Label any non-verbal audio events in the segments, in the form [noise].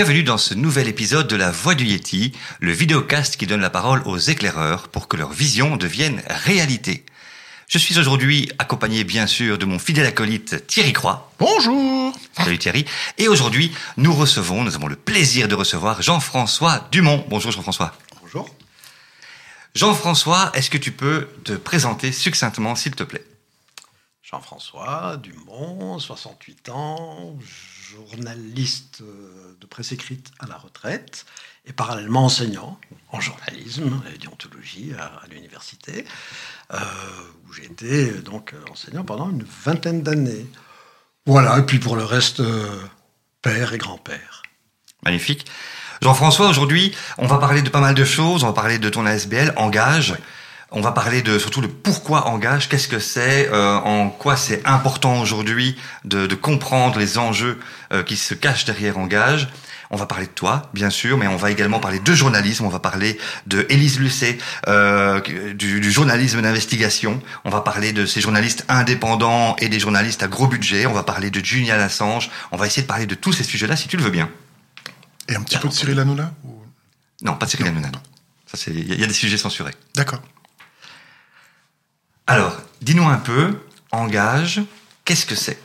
bienvenue dans ce nouvel épisode de La Voix du Yeti, le vidéocast qui donne la parole aux éclaireurs pour que leur vision devienne réalité. Je suis aujourd'hui accompagné bien sûr de mon fidèle acolyte Thierry Croix. Bonjour Salut Thierry. Et aujourd'hui, nous recevons, nous avons le plaisir de recevoir Jean-François Dumont. Bonjour Jean-François. Bonjour. Jean-François, est-ce que tu peux te présenter succinctement s'il te plaît? Jean-François Dumont, 68 ans, journaliste euh, de presse écrite à la retraite et parallèlement enseignant en journalisme et déontologie à, l'université, euh, où j'ai été donc enseignant pendant une vingtaine d'années. Voilà, et puis pour le reste, euh, père et grand-père. Magnifique. Jean-François, aujourd'hui, on va parler de pas mal de choses. On va parler de ton ASBL, Engage. On va parler de surtout le pourquoi engage, qu'est-ce que c'est, euh, en quoi c'est important aujourd'hui de, de, comprendre les enjeux euh, qui se cachent derrière engage. On va parler de toi, bien sûr, mais on va également parler de journalisme. On va parler de Élise Lucet, euh, du, du, journalisme d'investigation. On va parler de ces journalistes indépendants et des journalistes à gros budget. On va parler de Julian Assange. On va essayer de parler de tous ces sujets-là, si tu le veux bien. Et un petit peu de Cyril Hanouna ou... Non, pas de Cyril Hanouna. Ça, c'est il y a des sujets censurés. D'accord. Alors, dis-nous un peu, Engage, qu'est-ce que c'est?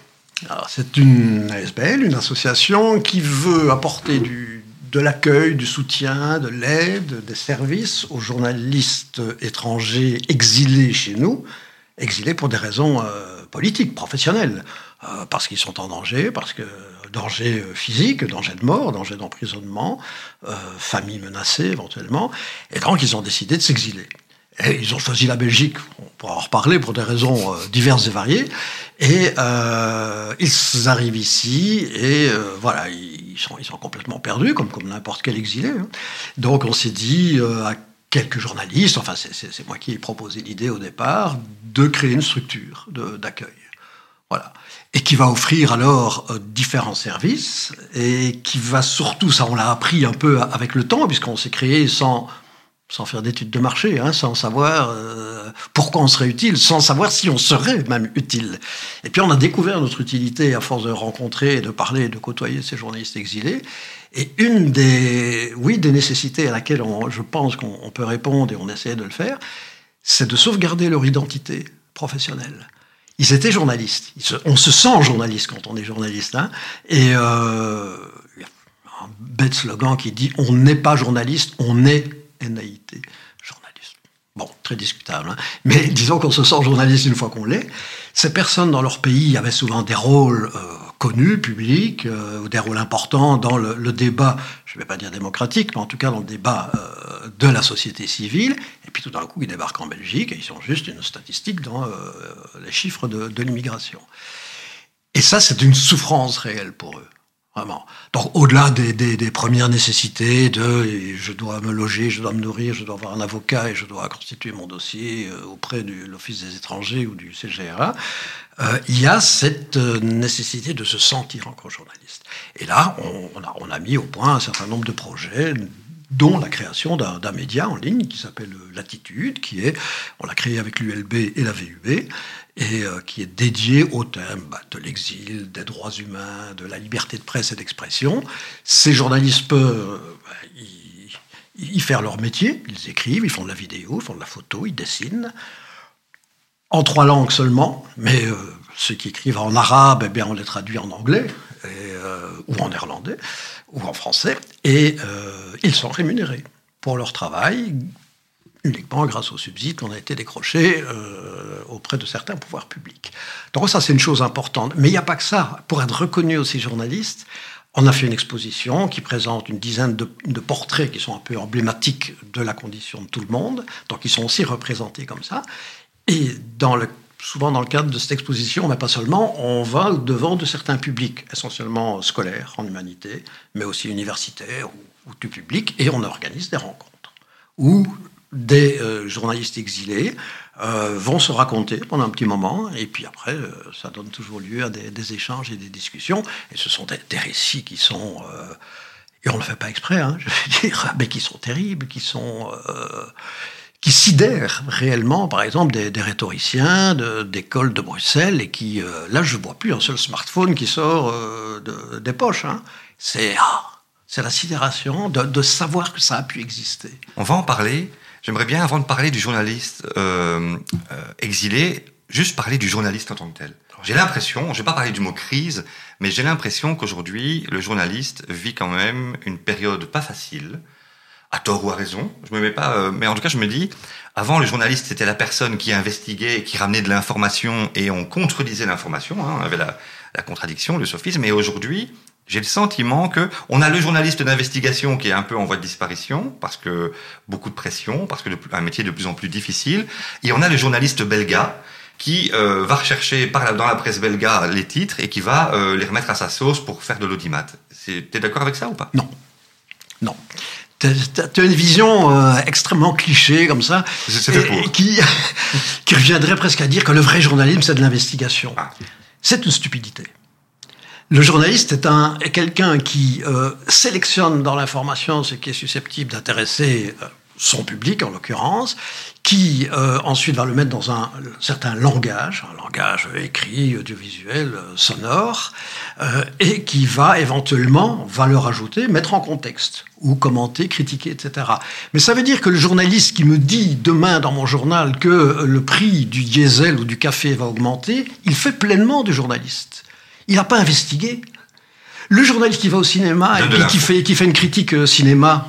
C'est une ASBL, une association qui veut apporter du, de l'accueil, du soutien, de l'aide, des services aux journalistes étrangers exilés chez nous, exilés pour des raisons euh, politiques, professionnelles, euh, parce qu'ils sont en danger, parce que danger physique, danger de mort, danger d'emprisonnement, euh, famille menacée éventuellement, et donc ils ont décidé de s'exiler. Ils ont choisi la Belgique, on pourra en reparler pour des raisons euh, diverses et variées. Et euh, ils arrivent ici et euh, voilà, ils sont, ils sont complètement perdus, comme, comme n'importe quel exilé. Hein. Donc on s'est dit à quelques journalistes, enfin c'est moi qui ai proposé l'idée au départ, de créer une structure d'accueil. Voilà. Et qui va offrir alors différents services et qui va surtout, ça on l'a appris un peu avec le temps, puisqu'on s'est créé sans sans faire d'études de marché, hein, sans savoir euh, pourquoi on serait utile, sans savoir si on serait même utile. Et puis on a découvert notre utilité à force de rencontrer, de parler, de côtoyer ces journalistes exilés. Et une des, oui, des nécessités à laquelle on, je pense qu'on peut répondre et on essaie de le faire, c'est de sauvegarder leur identité professionnelle. Ils étaient journalistes. on se sent journaliste quand on est journaliste. Hein, et euh, un bête slogan qui dit on n'est pas journaliste, on est NAIT, journaliste. Bon, très discutable, hein. mais [laughs] disons qu'on se sent journaliste une fois qu'on l'est. Ces personnes dans leur pays avaient souvent des rôles euh, connus, publics, euh, ou des rôles importants dans le, débat, je ne vais pas dire démocratique, mais en tout cas dans le débat euh, de la société civile. Et puis tout d'un coup, ils débarquent en Belgique et ils sont juste une statistique dans les chiffres de l'immigration. Et ça, c'est une souffrance réelle pour eux. Donc, au-delà des, premières nécessités de je dois me loger, je dois me nourrir, je dois avoir un avocat et je dois constituer mon dossier euh, auprès de l'Office des étrangers ou du CGRA, euh, il y a cette euh, nécessité de se sentir encore journaliste. Et là, on, a, on a mis au point un certain nombre de projets dont la création d'un média en ligne qui s'appelle Latitude, qui est, on l'a créé avec l'ULB et la VUB, et euh, qui est dédié au thème bah, de l'exil, des droits humains, de la liberté de presse et d'expression. Ces journalistes peuvent bah, y, faire leur métier, ils écrivent, ils font de la vidéo, ils font de la photo, ils dessinent, en trois langues seulement, mais euh, ceux qui écrivent en arabe, eh bien, on les traduit en anglais, euh, ou en néerlandais, ou en français, et euh, ils sont rémunérés pour leur travail, uniquement grâce aux subsides qu'on a été décrochés euh, auprès de certains pouvoirs publics. Donc ça, c'est une chose importante. Mais il n'y a pas que ça. Pour être reconnu aussi journaliste, on a fait une exposition qui présente une dizaine de, portraits qui sont un peu emblématiques de la condition de tout le monde, donc ils sont aussi représentés comme ça. Et souvent dans le cadre de cette exposition, mais pas seulement, on va devant de certains publics, essentiellement scolaires en humanité, mais aussi universitaires ou, ou tout public, et on organise des rencontres où des euh, journalistes exilés euh, vont se raconter pendant un petit moment, et puis après, euh, ça donne toujours lieu à des, échanges et des discussions, et ce sont des, récits qui sont, et on ne le fait pas exprès, hein, je veux dire, [laughs] mais qui sont terribles, qui sont... Qui sidèrent réellement, par exemple, des, rhétoriciens d'écoles de, de, Bruxelles, et qui, là, je ne vois plus un seul smartphone qui sort de, des poches. Hein. C'est... Ah, C'est la sidération de, savoir que ça a pu exister. On va en parler. J'aimerais bien, avant de parler du journaliste euh, euh, exilé, juste parler du journaliste en tant que tel. J'ai l'impression, je vais pas parler du mot crise, mais j'ai l'impression qu'aujourd'hui, le journaliste vit quand même une période pas facile, à tort ou à raison. Je me mets pas, euh, mais en tout cas, je me dis, avant, le journaliste c'était la personne qui investiguait, qui ramenait de l'information, et on contredisait l'information. Hein, on avait la, la contradiction, le sophisme. Et aujourd'hui, j'ai le sentiment que on a le journaliste d'investigation qui est un peu en voie de disparition parce que beaucoup de pression, parce que un métier de plus en plus difficile, et on a le journaliste belga qui euh, va rechercher par dans la presse belga les titres et qui va euh, les remettre à sa sauce pour faire de l'audimat. T'es d'accord avec ça ou pas? Non, non. Tu as une vision euh, extrêmement cliché comme ça, et, qui, [laughs] qui reviendrait presque à dire que le vrai journalisme, c'est de l'investigation. Ah. C'est une stupidité. Le journaliste est, un, quelqu'un qui euh, sélectionne dans l'information ce qui est susceptible d'intéresser euh, son public, en l'occurrence, qui euh, ensuite va le mettre dans un, certain langage, un langage écrit, audiovisuel, sonore, et qui va éventuellement, valeur ajoutée, mettre en contexte, ou commenter, critiquer, etc. Mais ça veut dire que le journaliste qui me dit demain dans mon journal que le prix du diesel ou du café va augmenter, il fait pleinement du journaliste. Il n'a pas investigué. Le journaliste qui va au cinéma et qui fait, qui fait une critique euh, cinéma,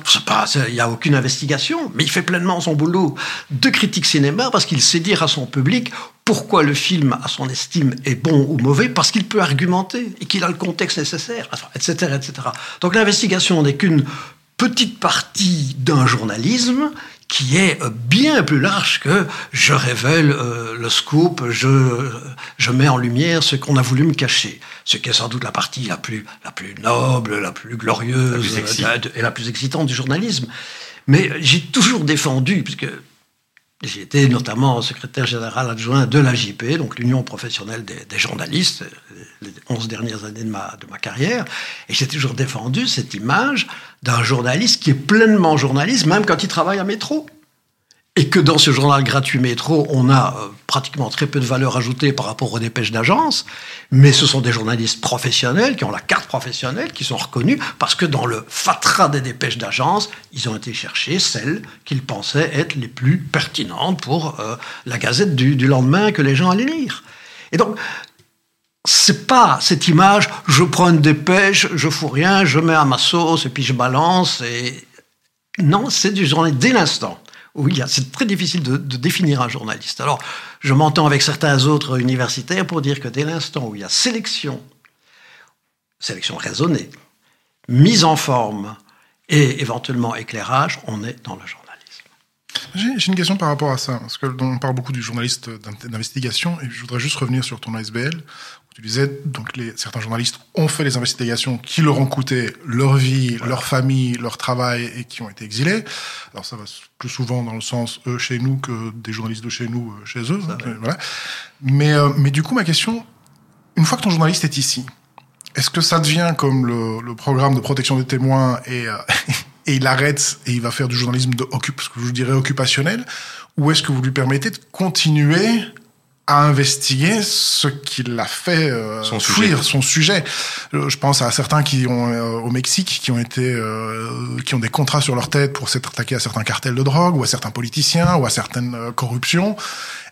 il n'y a aucune investigation, mais il fait pleinement son boulot de critique cinéma parce qu'il sait dire à son public pourquoi le film, à son estime, est bon ou mauvais, parce qu'il peut argumenter et qu'il a le contexte nécessaire, etc., etc. Donc l'investigation n'est qu'une petite partie d'un journalisme qui est euh, bien plus large que je révèle euh, le scoop, je, je mets en lumière ce qu'on a voulu me cacher. Ce qui est sans doute la partie la plus, la plus noble, la plus glorieuse et la plus excitante du journalisme. Mais j'ai toujours défendu, puisque j'ai été notamment secrétaire général adjoint de l'AJP, donc l'Union professionnelle des, journalistes, les 11 dernières années de ma, de ma carrière, et j'ai toujours défendu cette image d'un journaliste qui est pleinement journaliste, même quand il travaille à métro. Et que dans ce journal gratuit métro, on a euh, pratiquement très peu de valeur ajoutée par rapport aux dépêches d'agence, mais ce sont des journalistes professionnels qui ont la carte professionnelle, qui sont reconnus, parce que dans le fatras des dépêches d'agence, ils ont été chercher celles qu'ils pensaient être les plus pertinentes pour euh, la gazette du, lendemain que les gens allaient lire. Et donc, c'est pas cette image, je prends une dépêche, je fous rien, je mets à ma sauce et puis je balance. Et... Non, c'est du journaliste dès l'instant. C'est très difficile de, définir un journaliste. Alors, je m'entends avec certains autres universitaires pour dire que dès l'instant où il y a sélection, sélection raisonnée, mise en forme et éventuellement éclairage, on est dans le journalisme. J'ai une question par rapport à ça, parce que on parle beaucoup du journaliste d'investigation, et je voudrais juste revenir sur ton ASBL, tu disais, donc les, certains journalistes ont fait les investigations qui leur ont coûté leur vie, leur famille, leur travail et qui ont été exilés. Alors ça va plus souvent dans le sens eux chez nous que des journalistes de chez nous euh, chez eux. voilà. Mais, euh, mais du coup, ma question, une fois que ton journaliste est ici, est-ce que ça devient comme le, le programme de protection des témoins et, euh, [laughs] et il arrête et il va faire du journalisme de ce que je dirais occupationnel, ou est-ce que vous lui permettez de continuer à investiguer ce qui l'a fait euh, son fuir sujet. son sujet? Euh, je pense à certains qui ont euh, au Mexique qui ont été euh, qui ont des contrats sur leur tête pour s'être attaqués à certains cartels de drogue ou à certains politiciens ou à certaines corruptions.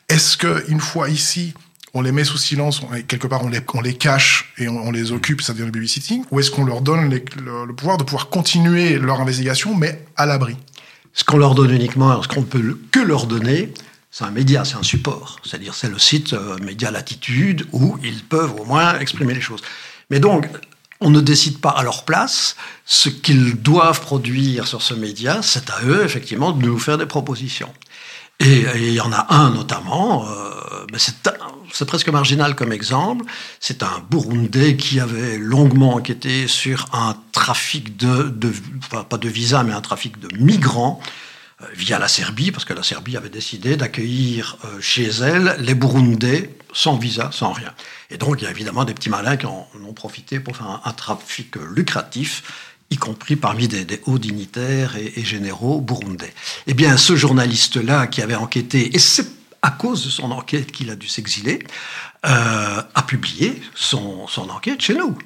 Est-ce que une fois ici on les met sous silence, on, quelque part on les, cache et on, les occupe, ça devient le babysitting, ou est-ce qu'on leur donne le, pouvoir de pouvoir continuer leur investigation, mais à l'abri? Ce qu'on leur donne uniquement, ce qu'on peut que leur donner, c'est un média, c'est un support. C'est-à-dire, c'est le site euh, Média Latitude où ils peuvent au moins exprimer les choses. Mais donc, on ne décide pas à leur place ce qu'ils doivent produire sur ce média. C'est à eux, effectivement, de nous faire des propositions. Et il y en a un notamment, euh, c'est presque marginal comme exemple, c'est un Burundais qui avait longuement enquêté sur un trafic de, pas de visa, mais un trafic de migrants euh, via la Serbie, parce que la Serbie avait décidé d'accueillir euh, chez elle les Burundais sans visa, sans rien. Et donc, il y a évidemment des petits malins qui en ont profité pour faire un, trafic lucratif, y compris parmi des, des hauts dignitaires et, et, généraux burundais. Eh bien, ce journaliste-là qui avait enquêté, et c'est à cause de son enquête qu'il a dû s'exiler, euh, a publié son, enquête chez nous.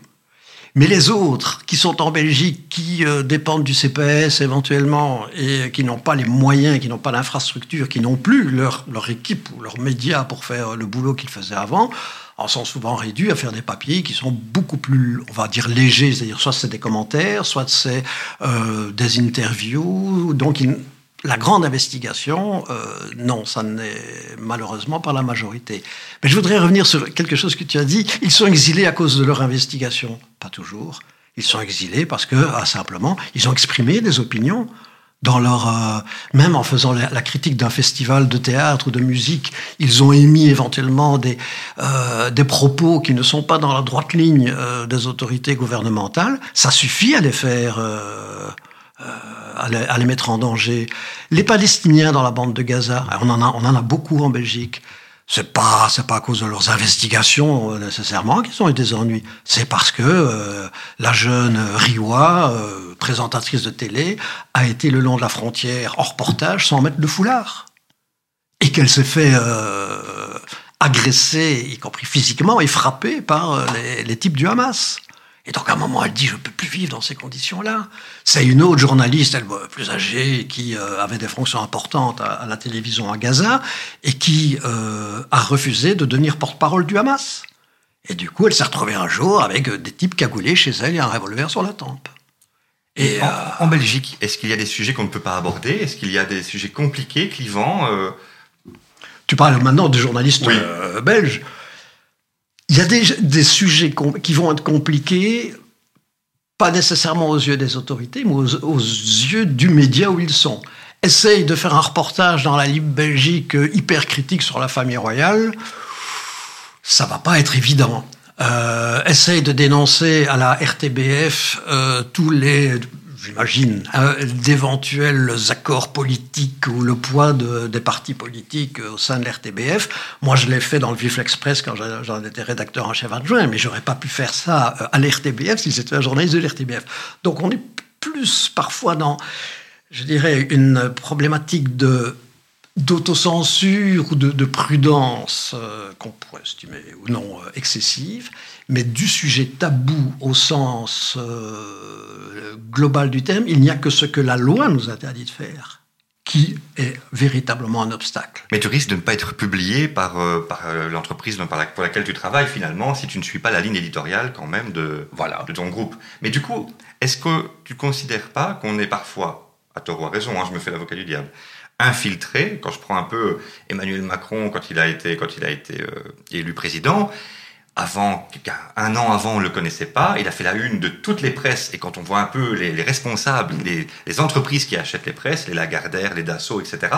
Mais les autres qui sont en Belgique, qui euh, dépendent du CPS éventuellement et qui n'ont pas les moyens, qui n'ont pas l'infrastructure, qui n'ont plus leur, équipe ou leurs médias pour faire le boulot qu'ils faisaient avant, en sont souvent réduits à faire des papiers qui sont beaucoup plus, on va dire, légers. C'est-à-dire soit c'est des commentaires, soit c'est euh, des interviews. Donc la grande investigation, euh, non, ça n'est malheureusement pas la majorité. Mais je voudrais revenir sur quelque chose que tu as dit. Ils sont exilés à cause de leur investigation. Pas toujours. Ils sont exilés parce que, ah, simplement, ils ont exprimé des opinions dans leur euh, même en faisant la, critique d'un festival de théâtre ou de musique, ils ont émis éventuellement des euh, des propos qui ne sont pas dans la droite ligne euh, des autorités gouvernementales. Ça suffit à les faire à les, à les, mettre en danger. Les Palestiniens dans la bande de Gaza, on en a on en a beaucoup en Belgique c'est pas c'est pas à cause de leurs investigations euh, nécessairement qu'ils ont eu des ennuis. C'est parce que euh, la jeune Riwa, euh, présentatrice de télé, a été le long de la frontière en reportage sans mettre de foulard et qu'elle s'est fait agresser, y compris physiquement, et frapper par les, les types du Hamas. Et donc à un moment, elle dit, je ne peux plus vivre dans ces conditions-là. C'est une autre journaliste, elle plus âgée, qui euh, avait des fonctions importantes à, la télévision à Gaza, et qui euh, a refusé de devenir porte-parole du Hamas. Et du coup, elle s'est retrouvée un jour avec des types cagoulés chez elle et un revolver sur la tempe. Et, en, euh, Belgique, est-ce qu'il y a des sujets qu'on ne peut pas aborder? Est-ce qu'il y a des sujets compliqués, clivants Tu parles maintenant de journalistes belges. Il y a des, sujets qui vont être compliqués, pas nécessairement aux yeux des autorités, mais aux, yeux du média où ils sont. Essaye de faire un reportage dans la Libre Belgique euh, hyper critique sur la famille royale, ça va pas être évident. Euh, essaye de dénoncer à la RTBF euh, tous les j'imagine, d'éventuels accords politiques ou le poids des partis politiques au sein de l'RTBF. Moi, je l'ai fait dans le Vif Express quand j'en étais rédacteur en chef adjoint, mais j'aurais pas pu faire ça euh, à l'RTBF si c'était un journaliste de l'RTBF. Donc, on est plus parfois dans, je dirais, une problématique de d'autocensure ou de, prudence euh, qu'on pourrait estimer ou non euh, excessive, mais du sujet tabou au sens euh, global du terme, il n'y a que ce que la loi nous interdit de faire qui est véritablement un obstacle. Mais tu risques de ne pas être publié par, par l'entreprise pour laquelle tu travailles finalement si tu ne suis pas la ligne éditoriale quand même de, voilà. de ton groupe. Mais du coup, est-ce que tu ne considères pas qu'on est parfois, à tort ou à raison, hein, je me fais l'avocat du diable, infiltré. Quand je prends un peu Emmanuel Macron, quand il a été, quand il a été euh, élu président, avant, un an avant, on le connaissait pas. Il a fait la une de toutes les presses. Et quand on voit un peu les, responsables, les, entreprises qui achètent les presses, les Lagardère, les Dassault, etc.,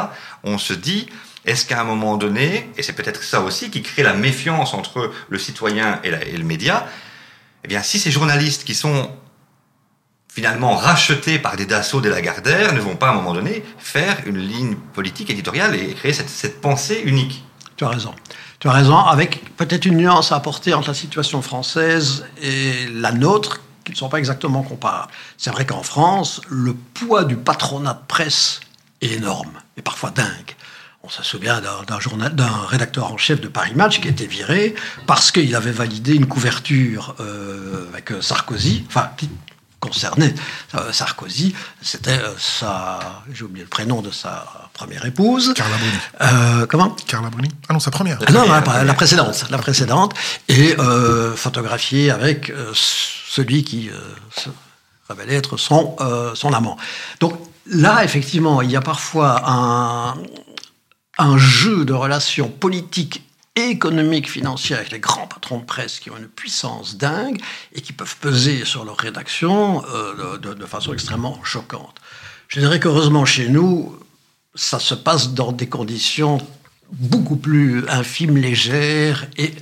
on se dit, est-ce qu'à un moment donné, et c'est peut-être ça aussi qui crée la méfiance entre le citoyen et, et le média, eh bien, si ces journalistes qui sont finalement rachetés par des Dassault, des Lagardère, ne vont pas à un moment donné faire une ligne politique éditoriale et créer cette, cette pensée unique. Tu as raison. Tu as raison, avec peut-être une nuance à apporter entre la situation française et la nôtre, qui ne sont pas exactement comparables. C'est vrai qu'en France, le poids du patronat de presse est énorme, et parfois dingue. On se souvient d'un rédacteur en chef de Paris Match qui a été viré parce qu'il avait validé une couverture euh, avec Sarkozy, enfin concernait euh, Sarkozy, c'était euh, sa, j'ai oublié le prénom de sa première épouse. Carla Bruni. Euh, comment? Carla Bruni. Ah non, sa première. Ah non, la, précédente, la précédente, et photographiée avec celui qui se révélait être son son amant. Donc là, effectivement, il y a parfois un un jeu de relations politiques économique, financière avec les grands patrons de presse qui ont une puissance dingue et qui peuvent peser sur leur rédaction euh, de, façon extrêmement choquante. Je dirais qu'heureusement chez nous, ça se passe dans des conditions beaucoup plus infimes, légères et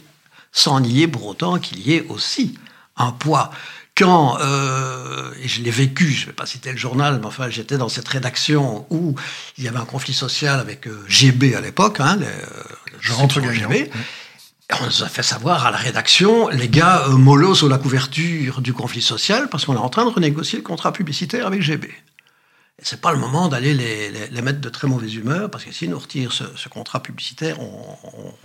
sans nier pour autant qu'il y ait aussi un poids quand, euh, et je l'ai vécu, je ne vais pas citer le journal, mais enfin j'étais dans cette rédaction où il y avait un conflit social avec euh, GB à l'époque, hein, je rentre GB. On nous a fait savoir à la rédaction, les gars, euh, mollo sur la couverture du conflit social parce qu'on est en train de renégocier le contrat publicitaire avec GB. c'est pas le moment d'aller les, les, mettre de très mauvaise humeur, parce que si nous retirent ce, ce contrat publicitaire, on,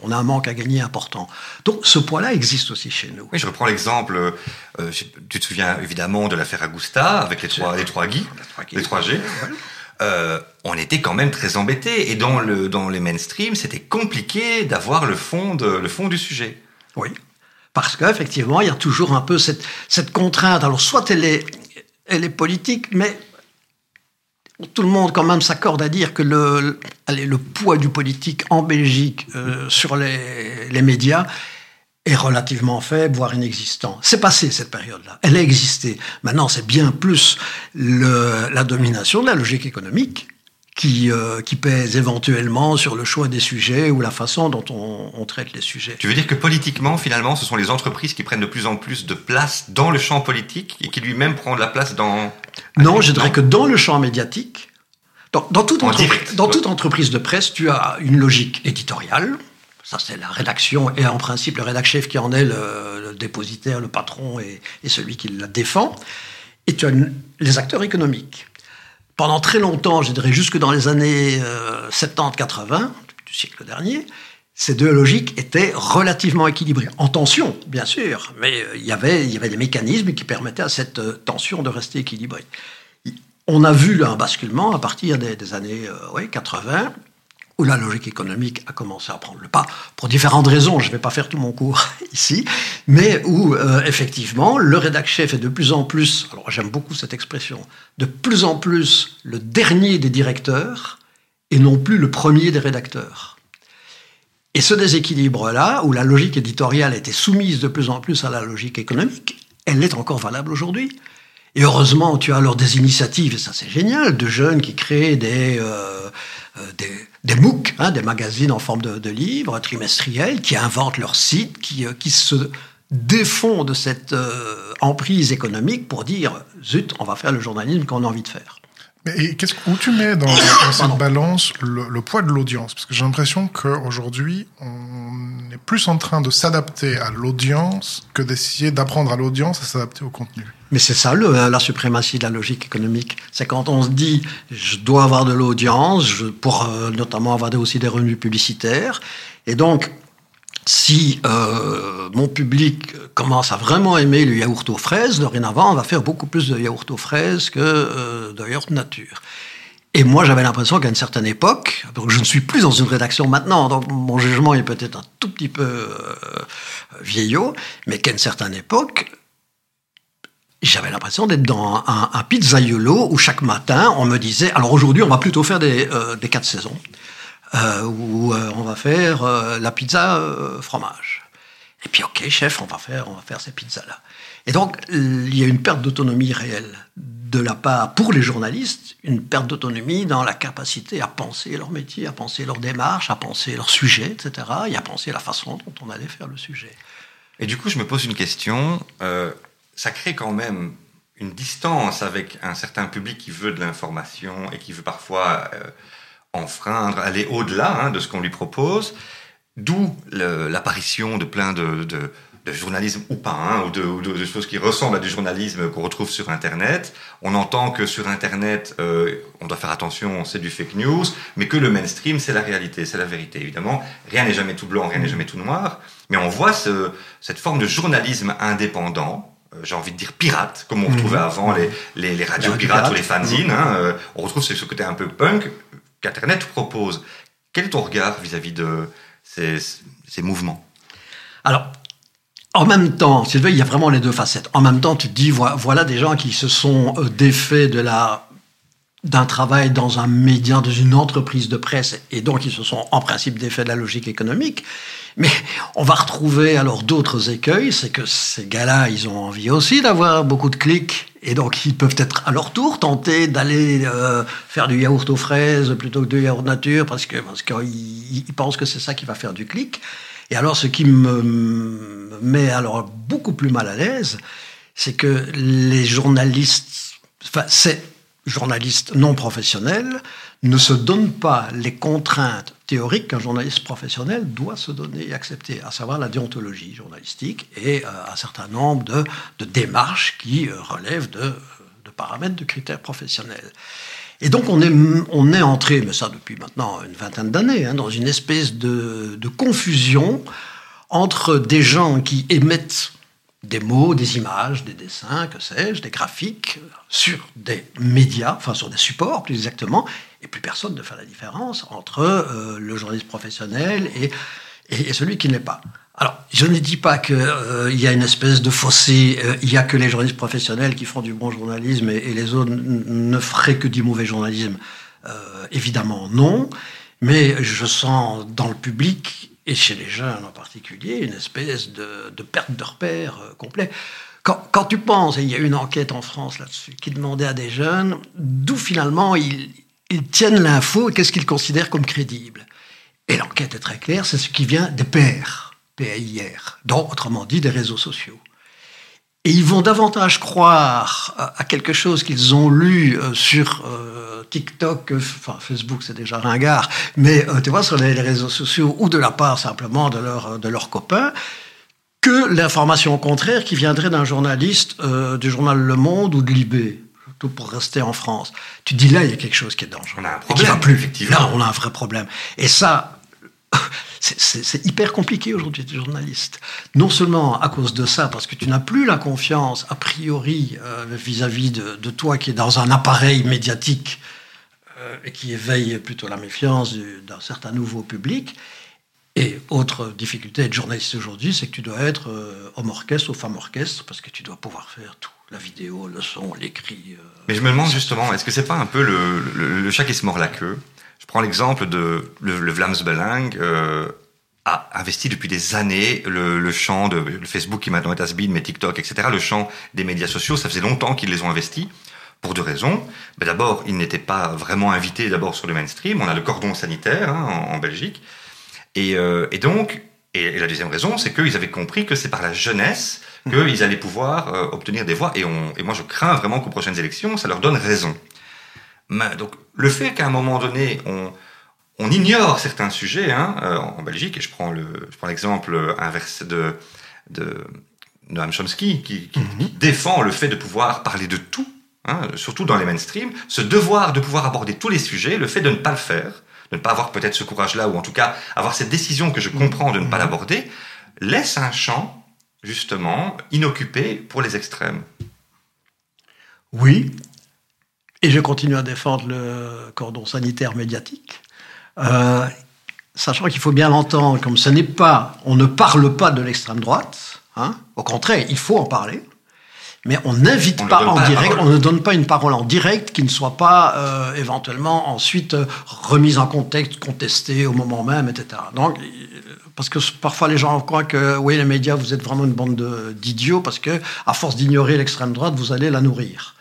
on, a un manque à gagner important. Donc ce poids-là existe aussi chez nous. Oui, je reprends l'exemple, euh, tu te souviens évidemment de l'affaire Augusta, avec les trois, les trois Guy, les trois G. Euh, on était quand même très embêtés. Et dans, le, dans les mainstream, c'était compliqué d'avoir le, fond le fond du sujet. Oui, parce qu'effectivement, il y a toujours un peu cette, cette contrainte. Alors, soit elle est, elle est politique, mais tout le monde quand même s'accorde à dire que le, allez, le poids du politique en Belgique euh, sur les, les, médias est relativement faible, voire inexistant. C'est passé cette période-là. Elle a existé. Maintenant, c'est bien plus le, la domination de la logique économique qui, euh, qui pèse éventuellement sur le choix des sujets ou la façon dont on, on, traite les sujets. Tu veux dire que politiquement, finalement, ce sont les entreprises qui prennent de plus en plus de place dans le champ politique et qui lui-même prend de la place dans... Non, je dirais que dans le champ médiatique, dans, dans, toute, entreprise, dans toute entreprise de presse, tu as une logique éditoriale, ça, c'est la rédaction, et en principe, le rédacteur chef qui en est le, dépositaire, le patron et, celui qui la défend. Et tu as les acteurs économiques pendant très longtemps, je dirais jusque dans les années 70-80 euh, du siècle dernier, ces deux logiques étaient relativement équilibrées. En tension, bien sûr, mais euh, il y avait, des mécanismes qui permettaient à cette euh, tension de rester équilibrée. On a vu un basculement à partir des, années ouais, 80, où la logique économique a commencé à prendre le pas, pour différentes raisons, je ne vais pas faire tout mon cours [laughs] ici, mais où euh, effectivement le rédac chef est de plus en plus, alors j'aime beaucoup cette expression, de plus en plus le dernier des directeurs et non plus le premier des rédacteurs. Et ce déséquilibre-là, où la logique éditoriale était soumise de plus en plus à la logique économique, elle est encore valable aujourd'hui. Et heureusement, tu as alors des initiatives, et ça c'est génial, de jeunes qui créent des, euh, euh des des MOOC, hein, des magazines en forme de, livres trimestriels, qui inventent leur site, qui, euh, qui se défont de cette euh, emprise économique pour dire zut, on va faire le journalisme qu'on a envie de faire. Qu'est-ce où tu mets dans, dans cette balance le, le, poids de l'audience? Parce que j'ai l'impression qu'aujourd'hui, on est plus en train de s'adapter à l'audience que d'essayer d'apprendre à l'audience à s'adapter au contenu. Mais c'est ça le, la suprématie de la logique économique. C'est quand on se dit je dois avoir de l'audience pour euh, notamment avoir aussi des revenus publicitaires. Et donc, si euh, mon public commence à vraiment aimer le yaourt aux fraises, dorénavant, on va faire beaucoup plus de yaourt aux fraises que euh, de yaourt nature. Et moi, j'avais l'impression qu'à une certaine époque, je ne suis plus dans une rédaction maintenant, donc mon jugement est peut-être un tout petit peu euh, vieillot, mais qu'à une certaine époque, j'avais l'impression d'être dans un, un pizzaiolo où chaque matin, on me disait, alors aujourd'hui, on va plutôt faire des, des quatre saisons où euh, on va faire euh, la pizza euh, fromage. Et puis, ok, chef, on va faire, on va faire ces pizzas-là. Et donc, il y a une perte d'autonomie réelle de la part, pour les journalistes, une perte d'autonomie dans la capacité à penser leur métier, à penser leur démarche, à penser leur sujet, etc., et à penser la façon dont on allait faire le sujet. Et du coup, je me pose une question. Euh, ça crée quand même une distance avec un certain public qui veut de l'information et qui veut parfois euh, enfreindre, aller au-delà hein, de ce qu'on lui propose, d'où l'apparition de plein de, de, de, journalisme ou pas, hein, ou, de, ou de, choses qui ressemblent à du journalisme qu'on retrouve sur Internet. On entend que sur Internet, euh, on doit faire attention, c'est du fake news, mais que le mainstream, c'est la réalité, c'est la vérité. Évidemment, rien n'est jamais tout blanc, rien n'est jamais tout noir, mais on voit ce, cette forme de journalisme indépendant, euh, j'ai envie de dire pirate, comme on retrouvait mmh. avant les, les, les radios pirates pirate. ou les fanzines. Hein, euh, on retrouve ce côté un peu punk qu'Internet propose. Quel est ton regard vis-à-vis -vis de ces, mouvements? Alors, en même temps, Sylvain, il y a vraiment les deux facettes. En même temps, tu dis, voilà des gens qui se sont euh, défaits de la d'un travail dans un média, dans une entreprise de presse, et donc ils se sont en principe défaits de la logique économique. Mais on va retrouver alors d'autres écueils, c'est que ces gars-là, ils ont envie aussi d'avoir beaucoup de clics, et donc ils peuvent être à leur tour tentés d'aller euh, faire du yaourt aux fraises plutôt que du yaourt nature, parce que parce qu'ils pensent que c'est ça qui va faire du clic. Et alors ce qui me met alors beaucoup plus mal à l'aise, c'est que les journalistes, enfin c'est journalistes non professionnels ne se donnent pas les contraintes théoriques qu'un journaliste professionnel doit se donner et accepter, à savoir la déontologie journalistique et euh, un certain nombre de, démarches qui euh, relèvent de, paramètres, de critères professionnels. Et donc on est, entré, mais ça depuis maintenant une vingtaine d'années, hein, dans une espèce de, confusion entre des gens qui émettent des mots, des images, des dessins, que sais-je, des graphiques sur des médias, enfin sur des supports plus exactement, et plus personne ne fait la différence entre euh, le journaliste professionnel et, celui qui ne l'est pas. Alors, je ne dis pas qu'il euh, y a une espèce de fossé, euh, il n'y a que les journalistes professionnels qui font du bon journalisme et, et les autres ne feraient que du mauvais journalisme. évidemment, non. Mais je sens dans le public et chez les jeunes en particulier, une espèce de, perte de repère euh, complet. Quand, tu penses, et il y a une enquête en France là-dessus, qui demandait à des jeunes d'où finalement ils, tiennent l'info et qu'est-ce qu'ils considèrent comme crédible. Et l'enquête est très claire, c'est ce qui vient des pairs, PAIR, donc autrement dit des réseaux sociaux. Et ils vont davantage croire à quelque chose qu'ils ont lu euh, sur euh, TikTok, euh, enfin Facebook c'est déjà ringard, mais tu vois sur les, réseaux sociaux ou de la part simplement de, leur, de leurs copains, que l'information contraire qui viendrait d'un journaliste du journal Le Monde ou de Libé tout pour rester en France. Tu dis là, il y a quelque chose qui est dangereux. On a un problème, plus. Effectivement. Là, on a un vrai problème. Et ça, c'est hyper compliqué aujourd'hui d'être journaliste. Non seulement à cause de ça, parce que tu n'as plus la confiance a priori euh, vis-à-vis de, toi qui est dans un appareil médiatique euh, et qui éveille plutôt la méfiance d'un certain nouveau public. Et autre difficulté d'être journaliste aujourd'hui, c'est que tu dois être euh, homme orchestre ou femme orchestre parce que tu dois pouvoir faire tout la vidéo, le son, l'écrit. Mais je me demande justement, est-ce que c'est pas un peu le, le, chat qui se mord la queue? Je prends l'exemple de le, Vlaams Belang euh, a investi depuis des années le, le champ de le Facebook qui maintenant est Asbin, mais TikTok, etc. Le champ des médias sociaux, ça faisait longtemps qu'ils les ont investis pour deux raisons. Mais d'abord, ils n'étaient pas vraiment invités d'abord sur le mainstream. On a le cordon sanitaire hein, en, Belgique, et, euh, et donc, et, la deuxième raison, c'est qu'ils avaient compris que c'est par la jeunesse qu'ils allaient pouvoir euh, obtenir des voix. Et, on, et moi, je crains vraiment qu'aux prochaines élections, ça leur donne raison. Donc, le fait qu'à un moment donné, on, on ignore certains sujets hein, euh, en Belgique, et je prends le, l'exemple inverse de, de Noam Chomsky, qui, qui, mhm. défend le fait de pouvoir parler de tout, hein, surtout dans les mainstream, ce devoir de pouvoir aborder tous les sujets, le fait de ne pas le faire, de ne pas avoir peut-être ce courage-là, ou en tout cas avoir cette décision que je comprends de ne pas mhm. l'aborder, laisse un champ, justement, inoccupé pour les extrêmes. Oui, et je continue à défendre le cordon sanitaire médiatique, euh, sachant qu'il faut bien l'entendre comme ce n'est pas, on ne parle pas de l'extrême droite, hein, au contraire, il faut en parler, mais on n'invite pas en direct, on ne donne pas une parole en direct qui ne soit pas euh, éventuellement ensuite euh, remise en contexte, contestée au moment même, etc. Donc, parce que parfois les gens croient que oui, les médias, vous êtes vraiment une bande d'idiots parce que à force d'ignorer l'extrême droite, vous allez la nourrir.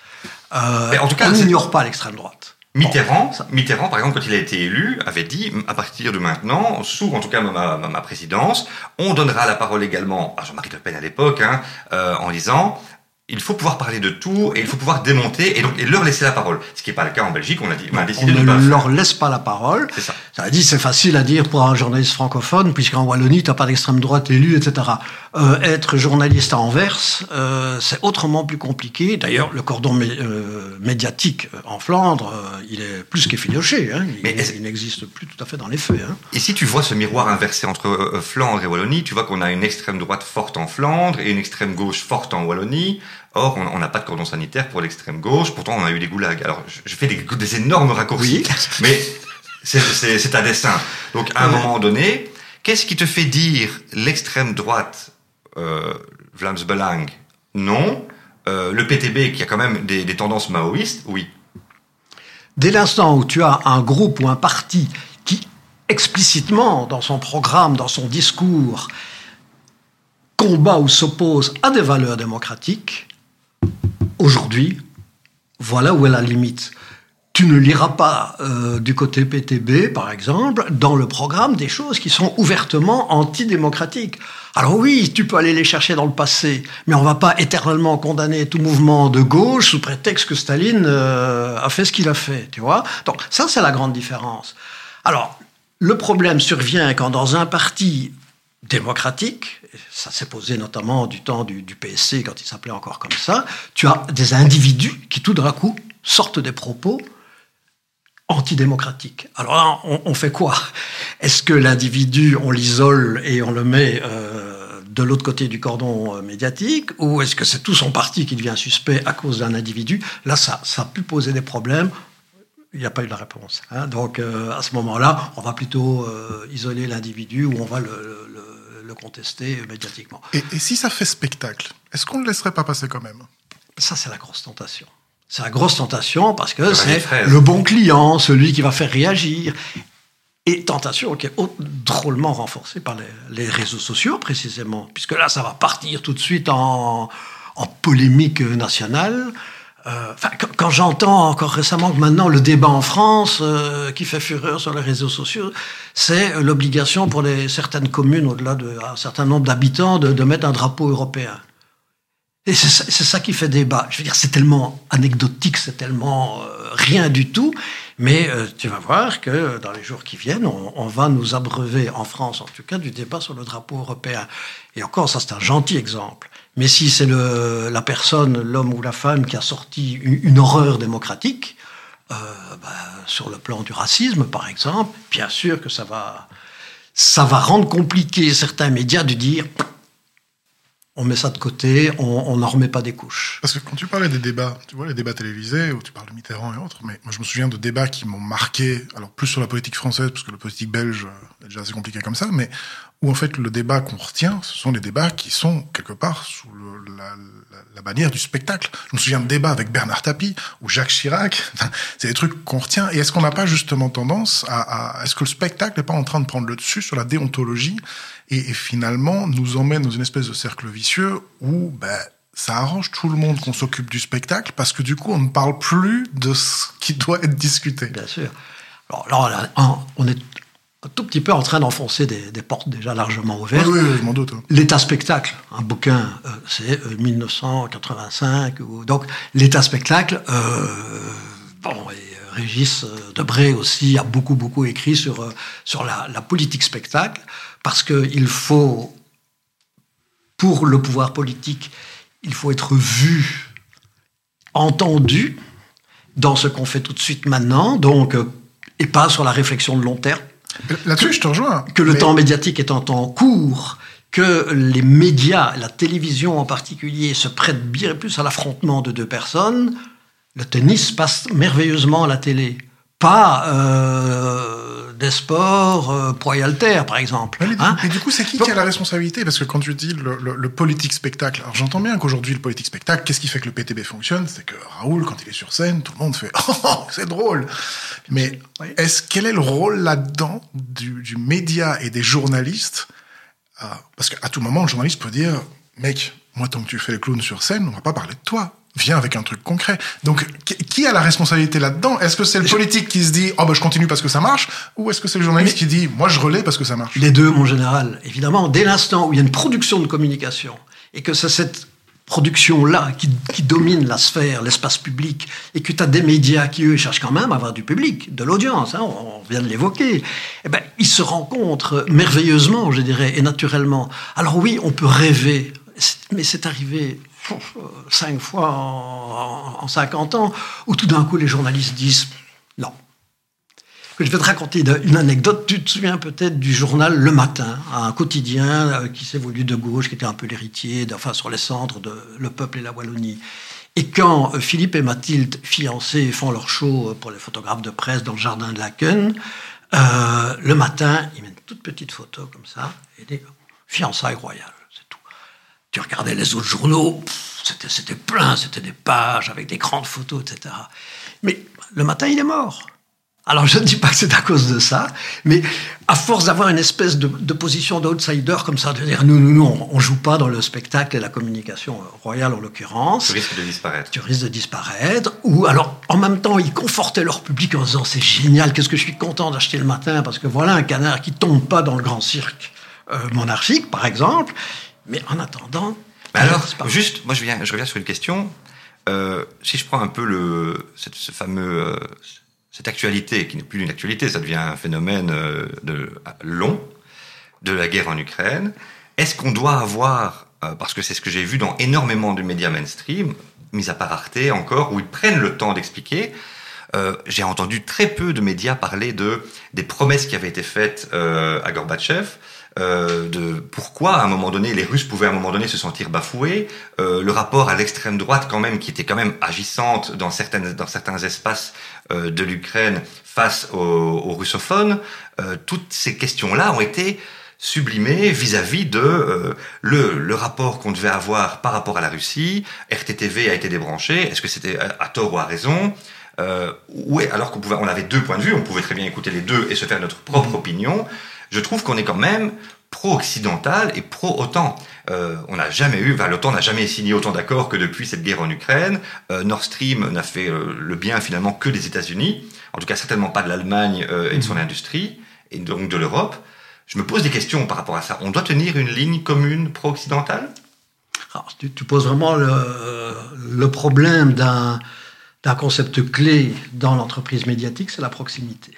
Euh, en tout cas, on n'ignore pas l'extrême droite. Mitterrand, Mitterrand, par exemple, quand il a été élu, avait dit à partir de maintenant, sous en tout cas ma, ma, présidence, on donnera la parole également à Jean-Marie Le Pen à l'époque, hein, euh, en disant il faut pouvoir parler de tout et il faut pouvoir démonter et donc et leur laisser la parole. Ce qui n'est pas le cas en Belgique. On a, dit, on a décidé on de ne leur laisse pas la parole. C'est ça. Ça a dit c'est facile à dire pour un journaliste francophone puisqu'en Wallonie tu n'as pas d'extrême droite élue, etc. Euh, être journaliste à Anvers, euh, c'est autrement plus compliqué. D'ailleurs, le cordon euh, médiatique en Flandre, il est plus qu'effiloché. Hein. Il, il n'existe plus tout à fait dans les faits. Hein. Et si tu vois ce miroir inversé entre Flandre et Wallonie, tu vois qu'on a une extrême droite forte en Flandre et une extrême gauche forte en Wallonie. Or, on n'a pas de cordon sanitaire pour l'extrême gauche. Pourtant, on a eu des goulags. Alors, je fais des, énormes raccourcis, mais c'est un dessin. Donc, à un moment donné, qu'est-ce qui te fait dire l'extrême droite, euh, Vlaams Belang, non euh, Le PTB, qui a quand même des, des tendances maoïstes, oui. Dès l'instant où tu as un groupe ou un parti qui, explicitement, dans son programme, dans son discours, combat ou s'oppose à des valeurs démocratiques, Aujourd'hui, voilà où est la limite. Tu ne liras pas euh, du côté PTB, par exemple, dans le programme des choses qui sont ouvertement antidémocratiques. Alors oui, tu peux aller les chercher dans le passé, mais on va pas éternellement condamner tout mouvement de gauche sous prétexte que Staline euh, a fait ce qu'il a fait, tu vois. Donc ça, c'est la grande différence. Alors, le problème survient quand dans un parti démocratique, ça s'est posé notamment du temps du, PSC quand il s'appelait encore comme ça, tu as des individus qui tout d'un coup sortent des propos antidémocratique. Alors là, on, fait quoi? Est-ce que l'individu, on l'isole et on le met euh, de l'autre côté du cordon euh, médiatique? Ou est-ce que c'est tout son parti qui devient suspect à cause d'un individu? Là, ça, ça a pu poser des problèmes. Il n'y a pas eu de réponse. Hein. Donc, euh, à ce moment-là, on va plutôt isoler l'individu ou on va le, le, contester médiatiquement. Et, et, si ça fait spectacle, est-ce qu'on ne le laisserait pas passer quand même? Ça, c'est la grosse tentation. C'est la grosse tentation parce que c'est le bon client, celui qui va faire réagir. Et tentation qui est drôlement renforcée par les, les, réseaux sociaux, précisément, puisque là, ça va partir tout de suite en, en polémique nationale. Euh, quand, j'entends encore récemment que maintenant le débat en France euh, qui fait fureur sur les réseaux sociaux, c'est l'obligation pour les, certaines communes, au-delà d'un certain nombre d'habitants, de, mettre un drapeau européen. Et c'est ça, qui fait débat. Je veux dire, c'est tellement anecdotique, c'est tellement euh, rien du tout. Mais tu vas voir que dans les jours qui viennent, on, va nous abreuver, en France en tout cas, du débat sur le drapeau européen. Et encore, ça c'est un gentil exemple. Mais si c'est la personne, l'homme ou la femme qui a sorti une, horreur démocratique, euh, bah, sur le plan du racisme par exemple, bien sûr que ça va, ça va rendre compliqué certains médias de dire on met ça de côté, on n'en remet pas des couches. Parce que quand tu parlais des débats, tu vois, les débats télévisés, où tu parles de Mitterrand et autres, mais moi je me souviens de débats qui m'ont marqué, alors plus sur la politique française, parce que la politique belge est déjà assez compliqué comme ça, mais où en fait le débat qu'on retient, ce sont les débats qui sont quelque part sous la, bannière du spectacle. Je me souviens de débats avec Bernard Tapie ou Jacques Chirac, [laughs] c'est des trucs qu'on retient. Et est-ce qu'on n'a pas justement tendance à, est-ce que le spectacle n'est pas en train de prendre le dessus sur la déontologie et, et, finalement nous emmène dans une espèce de cercle vicieux où ben, ça arrange tout le monde qu'on s'occupe du spectacle parce que du coup on ne parle plus de ce qui doit être discuté. Bien sûr. Alors là, on est un tout petit peu en train d'enfoncer des, des, portes déjà largement ouvertes. Oui, oui, je m'en doute. L'état spectacle, un bouquin, euh, c'est euh, 1985. Ou, donc, l'état spectacle, euh, bon, et Régis Debré aussi a beaucoup, beaucoup écrit sur, sur la, la politique spectacle, parce qu'il faut, pour le pouvoir politique, il faut être vu, entendu dans ce qu'on fait tout de suite maintenant, donc, et pas sur la réflexion de long terme. Là-dessus, je te rejoins. Que le mais... temps médiatique est un temps court, que les médias, la télévision en particulier, se prêtent bien plus à l'affrontement de deux personnes. Le tennis passe merveilleusement à la télé. Pas euh, des sports euh, haltère, par exemple. Mais, hein mais du coup, c'est qui Donc, qui a la responsabilité? Parce que quand tu dis le, le, le politique spectacle, alors j'entends bien qu'aujourd'hui, le politique spectacle, qu'est-ce qui fait que le PTB fonctionne? C'est que Raoul, quand il est sur scène, tout le monde fait [laughs] Oh, c'est drôle Mais oui. est-ce quel est le rôle là-dedans du, du, média et des journalistes euh, Parce qu'à tout moment, le journaliste peut dire Mec, moi, tant que tu fais le clown sur scène, on va pas parler de toi viens avec un truc concret. Donc, qui a la responsabilité là-dedans? Est-ce que c'est le politique qui se dit « Oh, ben, je continue parce que ça marche » ou est-ce que c'est le journaliste Mais qui dit « Moi, je relais parce que ça marche » Les deux, mon général. Évidemment, dès l'instant où il y a une production de communication et que c'est cette production-là qui, qui, domine la sphère, l'espace public, et que tu as des médias qui, eux, cherchent quand même à avoir du public, de l'audience, hein, on, vient de l'évoquer, eh ben, ils se rencontrent merveilleusement, je dirais, et naturellement. Alors oui, on peut rêver, mais c'est arrivé cinq fois en, en, 50 ans, où tout d'un coup les journalistes disent non. Je vais te raconter une anecdote. Tu te souviens peut-être du journal Le Matin, un quotidien euh, qui s'est voulu de gauche, qui était un peu l'héritier, enfin sur les centres de Le Peuple et la Wallonie. Et quand euh, Philippe et Mathilde, fiancés, font leur show pour les photographes de presse dans le jardin de Laken, euh, le matin, ils mettent une toute petite photo comme ça, et des fiançailles royales tu regardais les autres journaux, c'était plein, c'était des pages avec des grandes photos, etc. Mais le matin, il est mort. Alors je ne dis pas que c'est à cause de ça, mais à force d'avoir une espèce de, de position d'outsider comme ça, de dire nous, nous, nous, on, ne joue pas dans le spectacle et la communication royale en l'occurrence. Tu risques de disparaître. Tu risques de disparaître. Ou alors, en même temps, ils confortaient leur public en disant c'est génial, qu'est-ce que je suis content d'acheter le matin parce que voilà un canard qui tombe pas dans le grand cirque euh, monarchique, par exemple. Mais en attendant. Alors, juste, moi je, viens, je reviens sur une question. Euh, si je prends un peu le, cette, ce fameux, euh, cette actualité, qui n'est plus une actualité, ça devient un phénomène euh, de, long, de la guerre en Ukraine, est-ce qu'on doit avoir, parce que c'est ce que j'ai vu dans énormément de médias mainstream, mis à part Arte encore, où ils prennent le temps d'expliquer, euh, j'ai entendu très peu de médias parler de des promesses qui avaient été faites euh, à Gorbatchev, euh, de pourquoi à un moment donné les Russes pouvaient à un moment donné se sentir bafoués, euh, le rapport à l'extrême droite quand même qui était quand même agissante dans certaines dans certains espaces euh, de l'Ukraine face aux, aux russophones, euh, toutes ces questions-là ont été sublimées vis-à-vis de euh, le, le rapport qu'on devait avoir par rapport à la Russie. RTTV a été débranché. Est-ce que c'était à, à tort ou à raison? Euh, ouais, alors qu'on pouvait, on avait deux points de vue, on pouvait très bien écouter les deux et se faire notre propre opinion. Je trouve qu'on est quand même pro-occidental et pro-OTAN. Euh, on n'a jamais eu, enfin, l'OTAN n'a jamais signé autant d'accords que depuis cette guerre en Ukraine. Euh, Nord Stream n'a fait euh, le bien finalement que des États-Unis, en tout cas certainement pas de l'Allemagne et de son industrie, et donc de l'Europe. Je me pose des questions par rapport à ça. On doit tenir une ligne commune pro-occidentale? Tu, tu poses vraiment le, le problème d'un concept clé dans l'entreprise médiatique, c'est la proximité.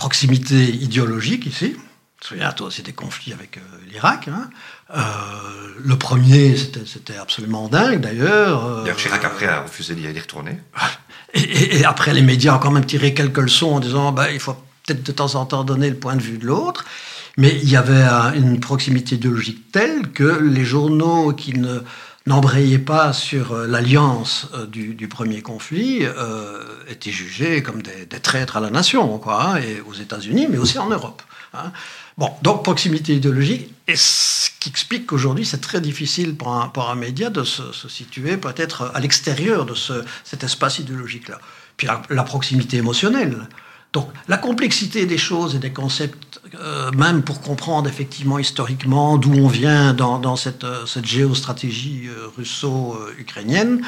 Proximité idéologique ici. Souviens-toi aussi des conflits avec euh, l'Irak. Hein. Euh, le premier, c'était- absolument dingue d'ailleurs. Euh, D'ailleurs, Chirac après a refusé d'y retourner. [laughs] et, et- et après, les médias ont quand même tiré quelques leçons en disant bah, il faut peut-être de temps en temps donner le point de vue de l'autre. Mais il y avait une proximité idéologique telle que les journaux qui ne n'embrayaient pas sur euh, l'alliance euh, du, premier conflit euh, étaient jugés comme des, traîtres à la nation, quoi, hein, et aux États-Unis, mais aussi en Europe. hein. Bon, donc proximité idéologique, et ce qui explique qu'aujourd'hui c'est très difficile pour un, pour un média de se, se situer peut-être à l'extérieur de ce, cet espace idéologique-là. Puis la, la proximité émotionnelle. Donc la complexité des choses et des concepts, euh, même pour comprendre effectivement historiquement d'où on vient dans, cette, euh, cette géostratégie euh, russo-ukrainienne,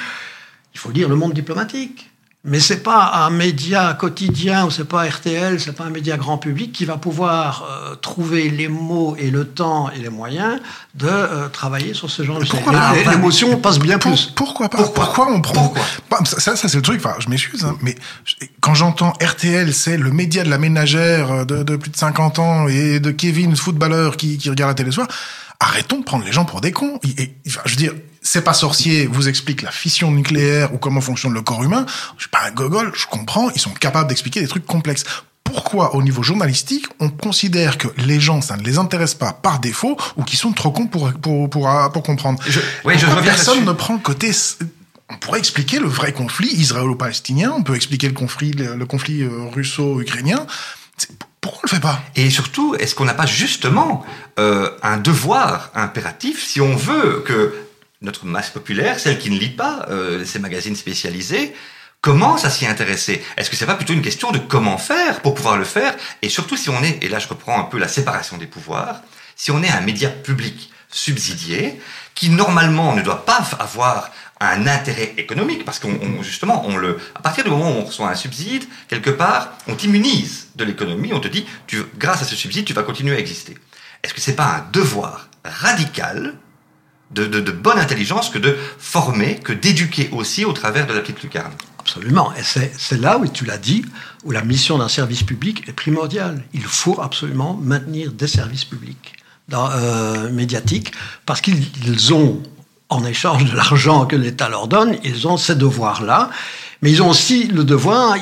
il faut lire le monde diplomatique. Mais c'est pas un média quotidien ou c'est pas RTL, c'est pas un média grand public qui va pouvoir euh, trouver les mots et le temps et les moyens de euh, travailler sur ce genre de choses. L'émotion passe bien Pour- plus. pourquoi pas Pourquoi pourquoi, on prend Pourquoi Bah, ça, ça, c'est le truc. Enfin, je m'excuse, hein, mais quand j'entends RTL, c'est le média de la ménagère de, de plus de 50 ans et de Kevin, footballeur qui, qui regarde la télé le soir. Arrêtons de prendre les gens pour des cons. Et, et, enfin, je veux dire, c'est pas sorcier. Vous explique la fission nucléaire ou comment fonctionne le corps humain. Je suis pas un gogol. Je comprends. Ils sont capables d'expliquer des trucs complexes. Pourquoi, au niveau journalistique, on considère que les gens, ça ne les intéresse pas par défaut ou qu'ils sont trop cons pour, pour, pour, pour comprendre? Je- oui, je personne ne prend le côté. On pourrait expliquer le vrai conflit israélo-palestinien, on peut expliquer le conflit, le, le conflit euh, russo-ukrainien. Pourquoi on le fait pas? Et surtout, est-ce qu'on n'a pas justement euh, un devoir impératif si on veut que notre masse populaire, celle qui ne lit pas euh, ces magazines spécialisés, commence à s'y intéresser Est-ce que c'est pas plutôt une question de comment faire pour pouvoir le faire? Et surtout si on est, et là je reprends un peu la séparation des pouvoirs, si on est un média public subsidié, qui normalement ne doit pas avoir un intérêt économique, parce qu'on on- justement, on le, à partir du moment où on reçoit un subside, quelque part, on t'immunise de l'économie, on te dit, tu, grâce à ce subside, tu vas continuer à exister. Est-ce que c'est pas un devoir radical de, bonne intelligence que de former, que d'éduquer aussi au travers de la petite lucarne Absolument. Et c'est là où, tu l'as dit, où la mission d'un service public est primordiale. Il faut absolument maintenir des services publics euh, médiatiques parce qu'ils ils ont, en échange de l'argent que l'État leur donne, ils ont ces devoirs-là. Mais ils ont aussi le devoir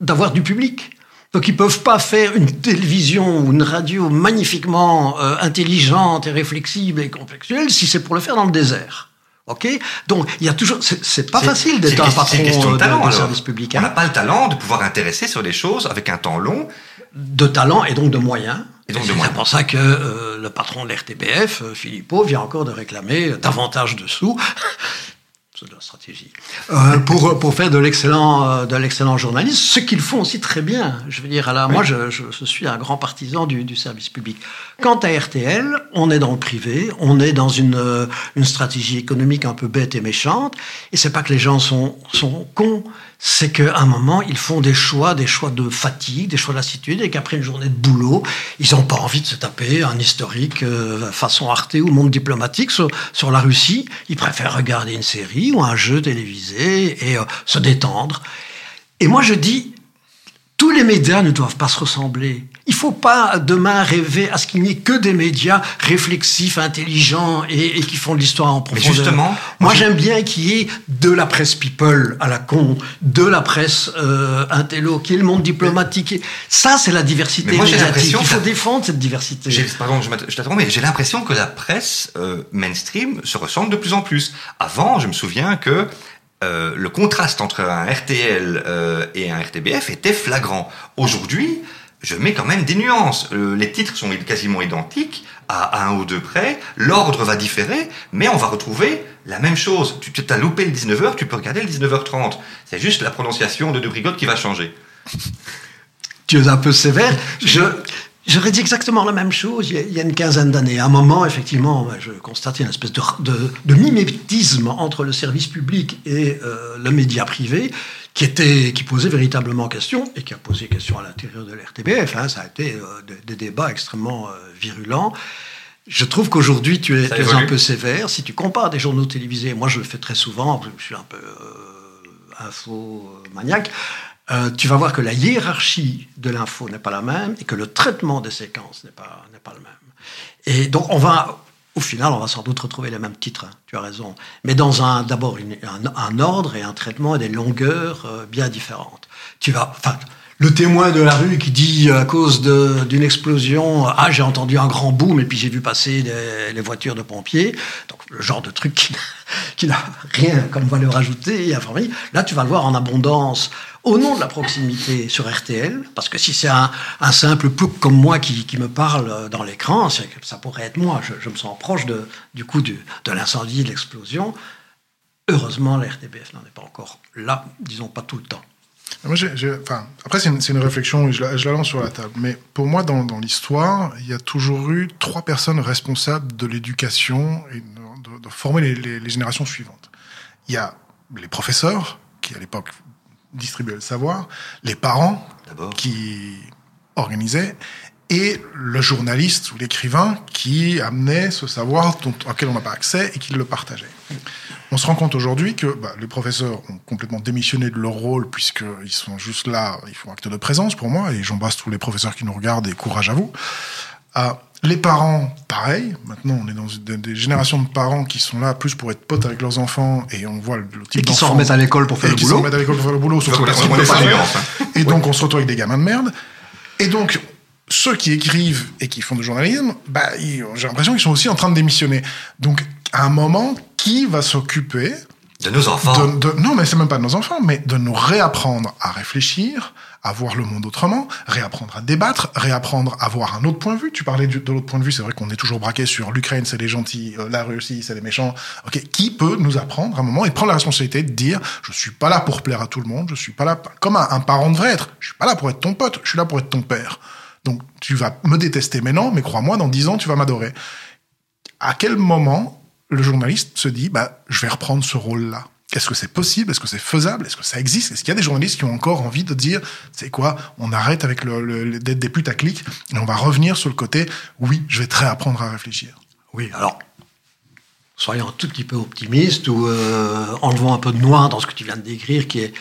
d'avoir du public. Donc ils peuvent pas faire une télévision ou une radio magnifiquement euh, intelligente et réflexible et complexuelle si c'est pour le faire dans le désert. Ok? Donc il y a toujours, c'est- pas facile d'être un patron question de de, talent, de service public. On hein. n'a pas le talent de pouvoir intéresser sur des choses avec un temps long. de talent et donc de moyens. C'est pour ça que euh, le patron de l'RTBF, euh, Philippot, vient encore de réclamer davantage de sous. De la stratégie. Euh, pour, pour faire de l'excellent euh, de l'excellent journalisme, ce qu'ils font aussi très bien. Je veux dire, alors, moi, je, je, je suis un grand partisan du, du service public. Quant à RTL, on est dans le privé, on est dans une, euh, une stratégie économique un peu bête et méchante. Et c'est pas que les gens sont, sont cons, c'est qu'à un moment, ils font des choix, des choix de fatigue, des choix de lassitude, et qu'après une journée de boulot, ils n'ont pas envie de se taper un historique euh, façon Arte ou Monde diplomatique sur, la Russie. Ils préfèrent regarder une série ou un jeu télévisé et euh, se détendre. Et moi, je dis, tous les médias ne doivent pas se ressembler. Il faut pas demain rêver à ce qu'il n'y ait que des médias réflexifs, intelligents et, qui font de l'histoire en profondeur. Mais justement, moi j'aime bien qu'il y ait de la presse people à la con, de la presse euh, intello, qui est le monde diplomatique. Ça, c'est la diversité mais moi, médiatique. Il faut défendre cette diversité. Pardon, je t'attends, mais j'ai l'impression que la presse euh, mainstream se ressemble de plus en plus. Avant, je me souviens que euh, le contraste entre un RTL euh, et un RTBF était flagrant. Aujourd'hui, je mets quand même des nuances. Euh, les titres sont quasiment identiques, à, un ou deux près. L'ordre va différer, mais on va retrouver la même chose. Tu t'as loupé le 19h, tu peux regarder le 19h30. C'est juste la prononciation de De Brigotte qui va changer. tu es un peu sévère. Je, J'aurais dit exactement la même chose il y a, une quinzaine d'années. À un moment, effectivement, je constatais une espèce de, de, mimétisme entre le service public et euh, le média privé qui, était, qui posait véritablement question et qui a posé question à l'intérieur de l'RTBF. Hein. ça a été euh, des, débats extrêmement euh, virulents. Je trouve qu'aujourd'hui, tu es, un peu sévère. Si tu compares des journaux télévisés, moi je le fais très souvent, je suis un peu info-maniaque, euh, tu vas voir que la hiérarchie de l'info n'est pas la même et que le traitement des séquences n'est pas, n'est pas le même. Et donc, on va, au final, on va sans doute retrouver les mêmes titres, hein, tu as raison, mais dans un, d'abord un, ordre et un traitement et des longueurs euh, bien différentes. Tu vas, le témoin de la rue qui dit à cause d'une explosion, ah j'ai entendu un grand boom et puis j'ai vu passer les, voitures de pompiers, donc le genre de truc qui, n'a rien comme valeur ajoutée. Enfin, là tu vas le voir en abondance au nom de la proximité sur RTL, parce que si c'est un, simple plouc comme moi qui, me parle dans l'écran, ça pourrait être moi, je, me sens proche du coup de l'incendie, de l'explosion. Heureusement, la RTBF n'en est pas encore là, disons pas tout le temps. Moi, enfin, après, c'est une, réflexion, je la, je la, lance sur la table. Mais pour moi, dans, l'histoire, il y a toujours eu trois personnes responsables de l'éducation et de, former les, les, générations suivantes. Il y a les professeurs, qui à l'époque distribuer le savoir, les parents qui organisaient, et le journaliste ou l'écrivain qui amenait ce savoir dont, auquel on n'a pas accès et qui le partageait. On se rend compte aujourd'hui que bah, les professeurs ont complètement démissionné de leur rôle puisqu'ils sont juste là, ils font acte de présence pour moi, et j'embrasse tous les professeurs qui nous regardent et courage à vous. Ah, les parents, pareil. Maintenant, on est dans des, générations de parents qui sont là plus pour être potes avec leurs enfants et on voit le type Et qui s'en remettent à l'école pour faire le boulot. Qui s'en remettent à l'école pour faire le boulot, sauf que. Et donc, on se retrouve avec des gamins de merde. Et donc, ceux qui écrivent et qui font du journalisme, bah, j'ai l'impression qu'ils sont aussi en train de démissionner. Donc, à un moment, qui va s'occuper de nos enfants Non, mais c'est même pas de nos enfants, mais de nous réapprendre à réfléchir, à voir le monde autrement, réapprendre à débattre, réapprendre à voir un autre point de vue. Tu parlais de l'autre point de vue, c'est vrai qu'on est toujours braqué sur l'Ukraine, c'est les gentils, euh, la Russie, c'est les méchants. Ok, qui peut nous apprendre à un moment et prendre la responsabilité de dire, je suis pas là pour plaire à tout le monde, je suis pas là comme un, parent devrait être. Je suis pas là pour être ton pote, je suis là pour être ton père. Donc tu vas me détester maintenant, mais crois-moi, dans dix ans, tu vas m'adorer. À quel moment le journaliste se dit, bah, je vais reprendre ce rôle-là? Est-ce que c'est possible? Est-ce que c'est faisable? Est-ce que ça existe? Est-ce qu'il y a des journalistes qui ont encore envie de dire, c'est quoi On arrête avec le, d'être des putaclics et on va revenir sur le côté, oui, je vais très apprendre à réfléchir? Oui, alors, soyons un tout petit peu optimistes ou euh, enlevons un peu de noir dans ce que tu viens de décrire, qui est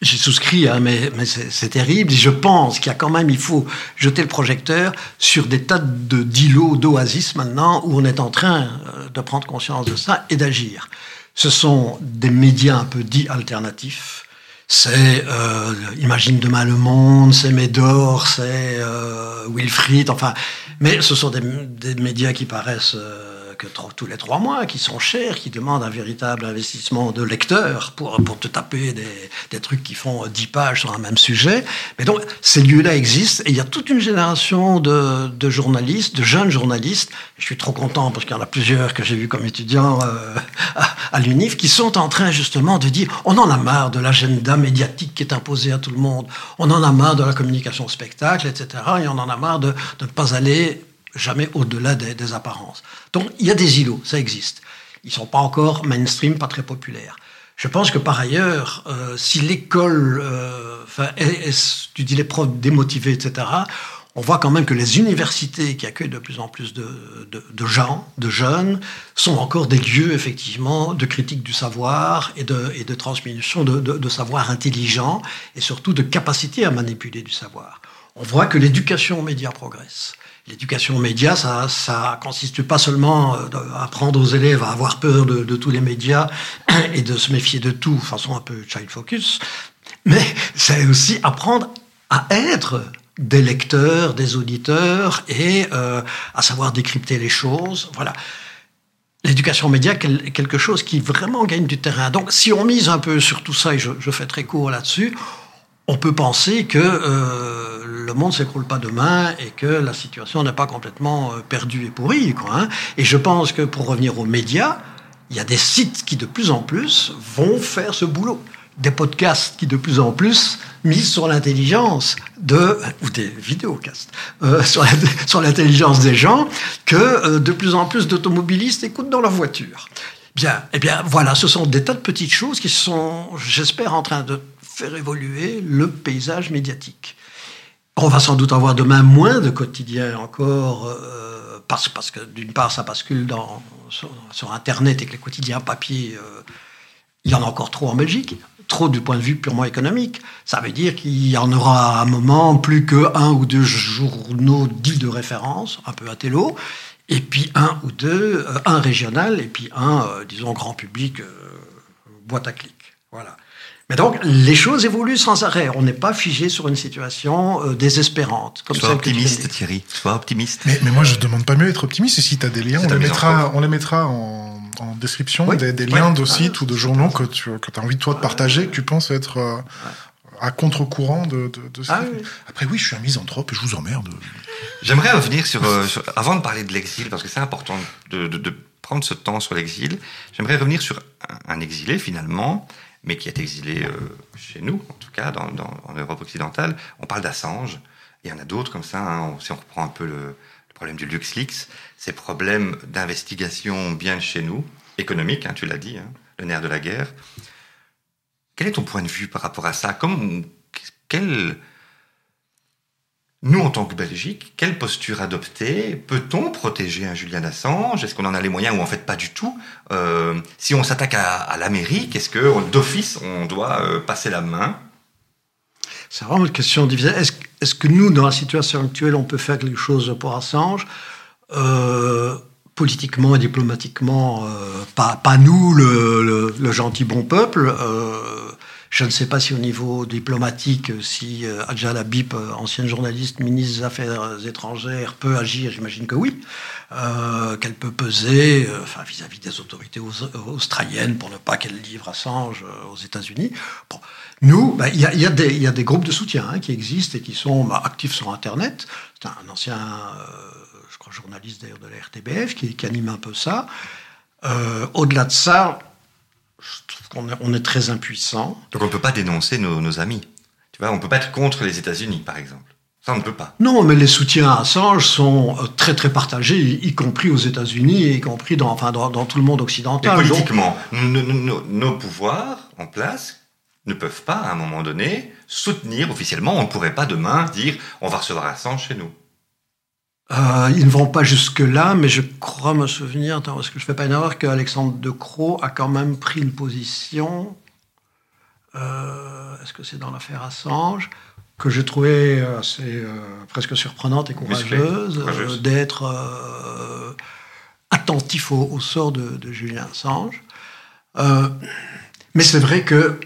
j'ai souscrit, hein, mais, mais c'est terrible. Je pense qu'il y a quand même, il faut jeter le projecteur sur des tas de d'îlots, d'oasis maintenant, où on est en train euh, de prendre conscience de ça et d'agir ce sont des médias un peu dits alternatifs. C'est euh, Imagine demain le monde, c'est Médor, c'est euh, Wilfried, enfin, mais ce sont des, des médias qui paraissent euh, tous les trois mois, qui sont chers, qui demandent un véritable investissement de lecteur pour, pour te taper des, des trucs qui font 10 pages sur un même sujet. Mais donc, ces lieux-là existent et il y a toute une génération de, de journalistes, de jeunes journalistes. Je suis trop content parce qu'il y en a plusieurs que j'ai vus comme étudiants euh, [laughs] à, à l'UNIF qui sont en train justement de dire on en a marre de l'agenda médiatique qui est imposé à tout le monde, on en a marre de la communication spectacle, etc. Et on en a marre de, de ne pas aller jamais au-delà des, apparences. Donc il y a des îlots, ça existe. Ils ne sont pas encore mainstream, pas très populaires. Je pense que par ailleurs, euh, si l'école, euh, tu dis les profs démotivés, etc., on voit quand même que les universités qui accueillent de plus en plus de, gens, de jeunes, sont encore des lieux, effectivement, de critique du savoir et de, et de transmission de, savoir intelligent et surtout de capacité à manipuler du savoir. On voit que l'éducation aux médias progresse. L'éducation aux médias, ça, ça consiste pas seulement euh, à apprendre aux élèves à avoir peur de, tous les médias [clears throat] et de se méfier de tout, façon un peu child focus, mais [laughs] c'est aussi apprendre à être des lecteurs, des auditeurs et euh, à savoir décrypter les choses. Voilà. L'éducation média quelque chose qui vraiment gagne du terrain. Donc, si on mise un peu sur tout ça, et je, fais très court là-dessus, on peut penser que euh, le monde ne s'écroule pas demain et que la situation n'est pas complètement euh, perdue et pourrie. Quoi, hein. Et je pense que pour revenir aux médias, il y a des sites qui de plus en plus vont faire ce boulot des podcasts qui de plus en plus misent sur l'intelligence de ou des vidéocasts euh, [laughs] sur l'intelligence des gens que euh, de plus en plus d'automobilistes écoutent dans leur voiture. Bien, eh bien voilà, ce sont des tas de petites choses qui sont, j'espère, en train de faire évoluer le paysage médiatique. On va sans doute avoir demain moins de quotidiens encore, euh, parce, que d'une part ça bascule sur, Internet et que les quotidiens papier, il y en a encore trop en Belgique trop du point de vue purement économique. Ça veut dire qu'il y en aura à un moment plus que un ou deux journaux dits de référence, un peu à télo, et puis un ou deux, euh, un régional, et puis un, euh, disons, grand public, euh, boîte à clics. Voilà. Mais donc, les choses évoluent sans arrêt. On n'est pas figé sur une situation désespérante. Comme Sois optimiste, Thierry. Sois optimiste. Mais, mais moi, je ne demande pas mieux d'être optimiste. Et si tu as des liens, on les, mettra, on les mettra en en description des, liens de sites ou de journaux que tu as envie, toi, de partager, que tu penses être euh, à contre-courant de, de, ah Après, oui, je suis un misanthrope et je vous emmerde. J'aimerais revenir euh, sur, avant de parler de l'exil, parce que c'est important de, prendre ce temps sur l'exil, j'aimerais revenir sur un, exilé, finalement, mais qui est exilé euh, chez nous, en tout cas, en Europe occidentale. On parle d'Assange, il y en a d'autres comme ça, hein. si on reprend un peu le, problème du LuxLeaks, ces problèmes d'investigation bien chez nous, économiques, hein, tu l'as dit, hein, le nerf de la guerre. Quel est ton point de vue par rapport à ça? Comme, quel, Nous, en tant que Belgique, quelle posture adopter? Peut-on protéger un Julian Assange? Est-ce qu'on en a les moyens ou en fait pas du tout? Euh, Si on s'attaque à, l'Amérique, est-ce que d'office on doit euh, passer la main? C'est vraiment une question difficile. Est-ce que nous, dans la situation actuelle, on peut faire quelque chose pour Assange? Euh, Politiquement et diplomatiquement, pas, nous, le, gentil bon peuple. Je ne sais pas si au niveau diplomatique, si euh, Adja Labib, euh, ancienne journaliste, ministre des Affaires étrangères, peut agir, j'imagine que oui, euh, qu'elle peut peser vis-à-vis des autorités australiennes pour ne pas qu'elle livre Assange aux États-Unis. Bon. Nous, ben, il y, a, des groupes de soutien hein, qui existent et qui sont bah, actifs sur Internet. C'est un ancien, je crois, journaliste d'ailleurs de la RTBF qui, anime un peu ça. Au-delà de ça, je trouve qu'on est, on est très impuissant. Donc on ne peut pas dénoncer nos, amis. Tu vois, on ne peut pas être contre les États-Unis, par exemple. Ça, on ne peut pas. Non, mais les soutiens à Assange sont euh, très très partagés, y, compris aux États-Unis, y compris dans, enfin, dans, tout le monde occidental. politiquement, nos, pouvoirs en place ne peuvent pas, à un moment donné, soutenir officiellement. On ne pourrait pas demain dire on va recevoir Assange chez nous. Euh, ils ne vont pas jusque-là, mais je crois me souvenir, est-ce que je ne fais pas une erreur, qu'Alexandre De Croo a quand même pris une position, euh, est-ce que c'est dans l'affaire Assange, que j'ai trouvé assez, euh, presque surprenante et courageuse, d'être attentif au, sort de, de Julien Assange. mais c'est vrai que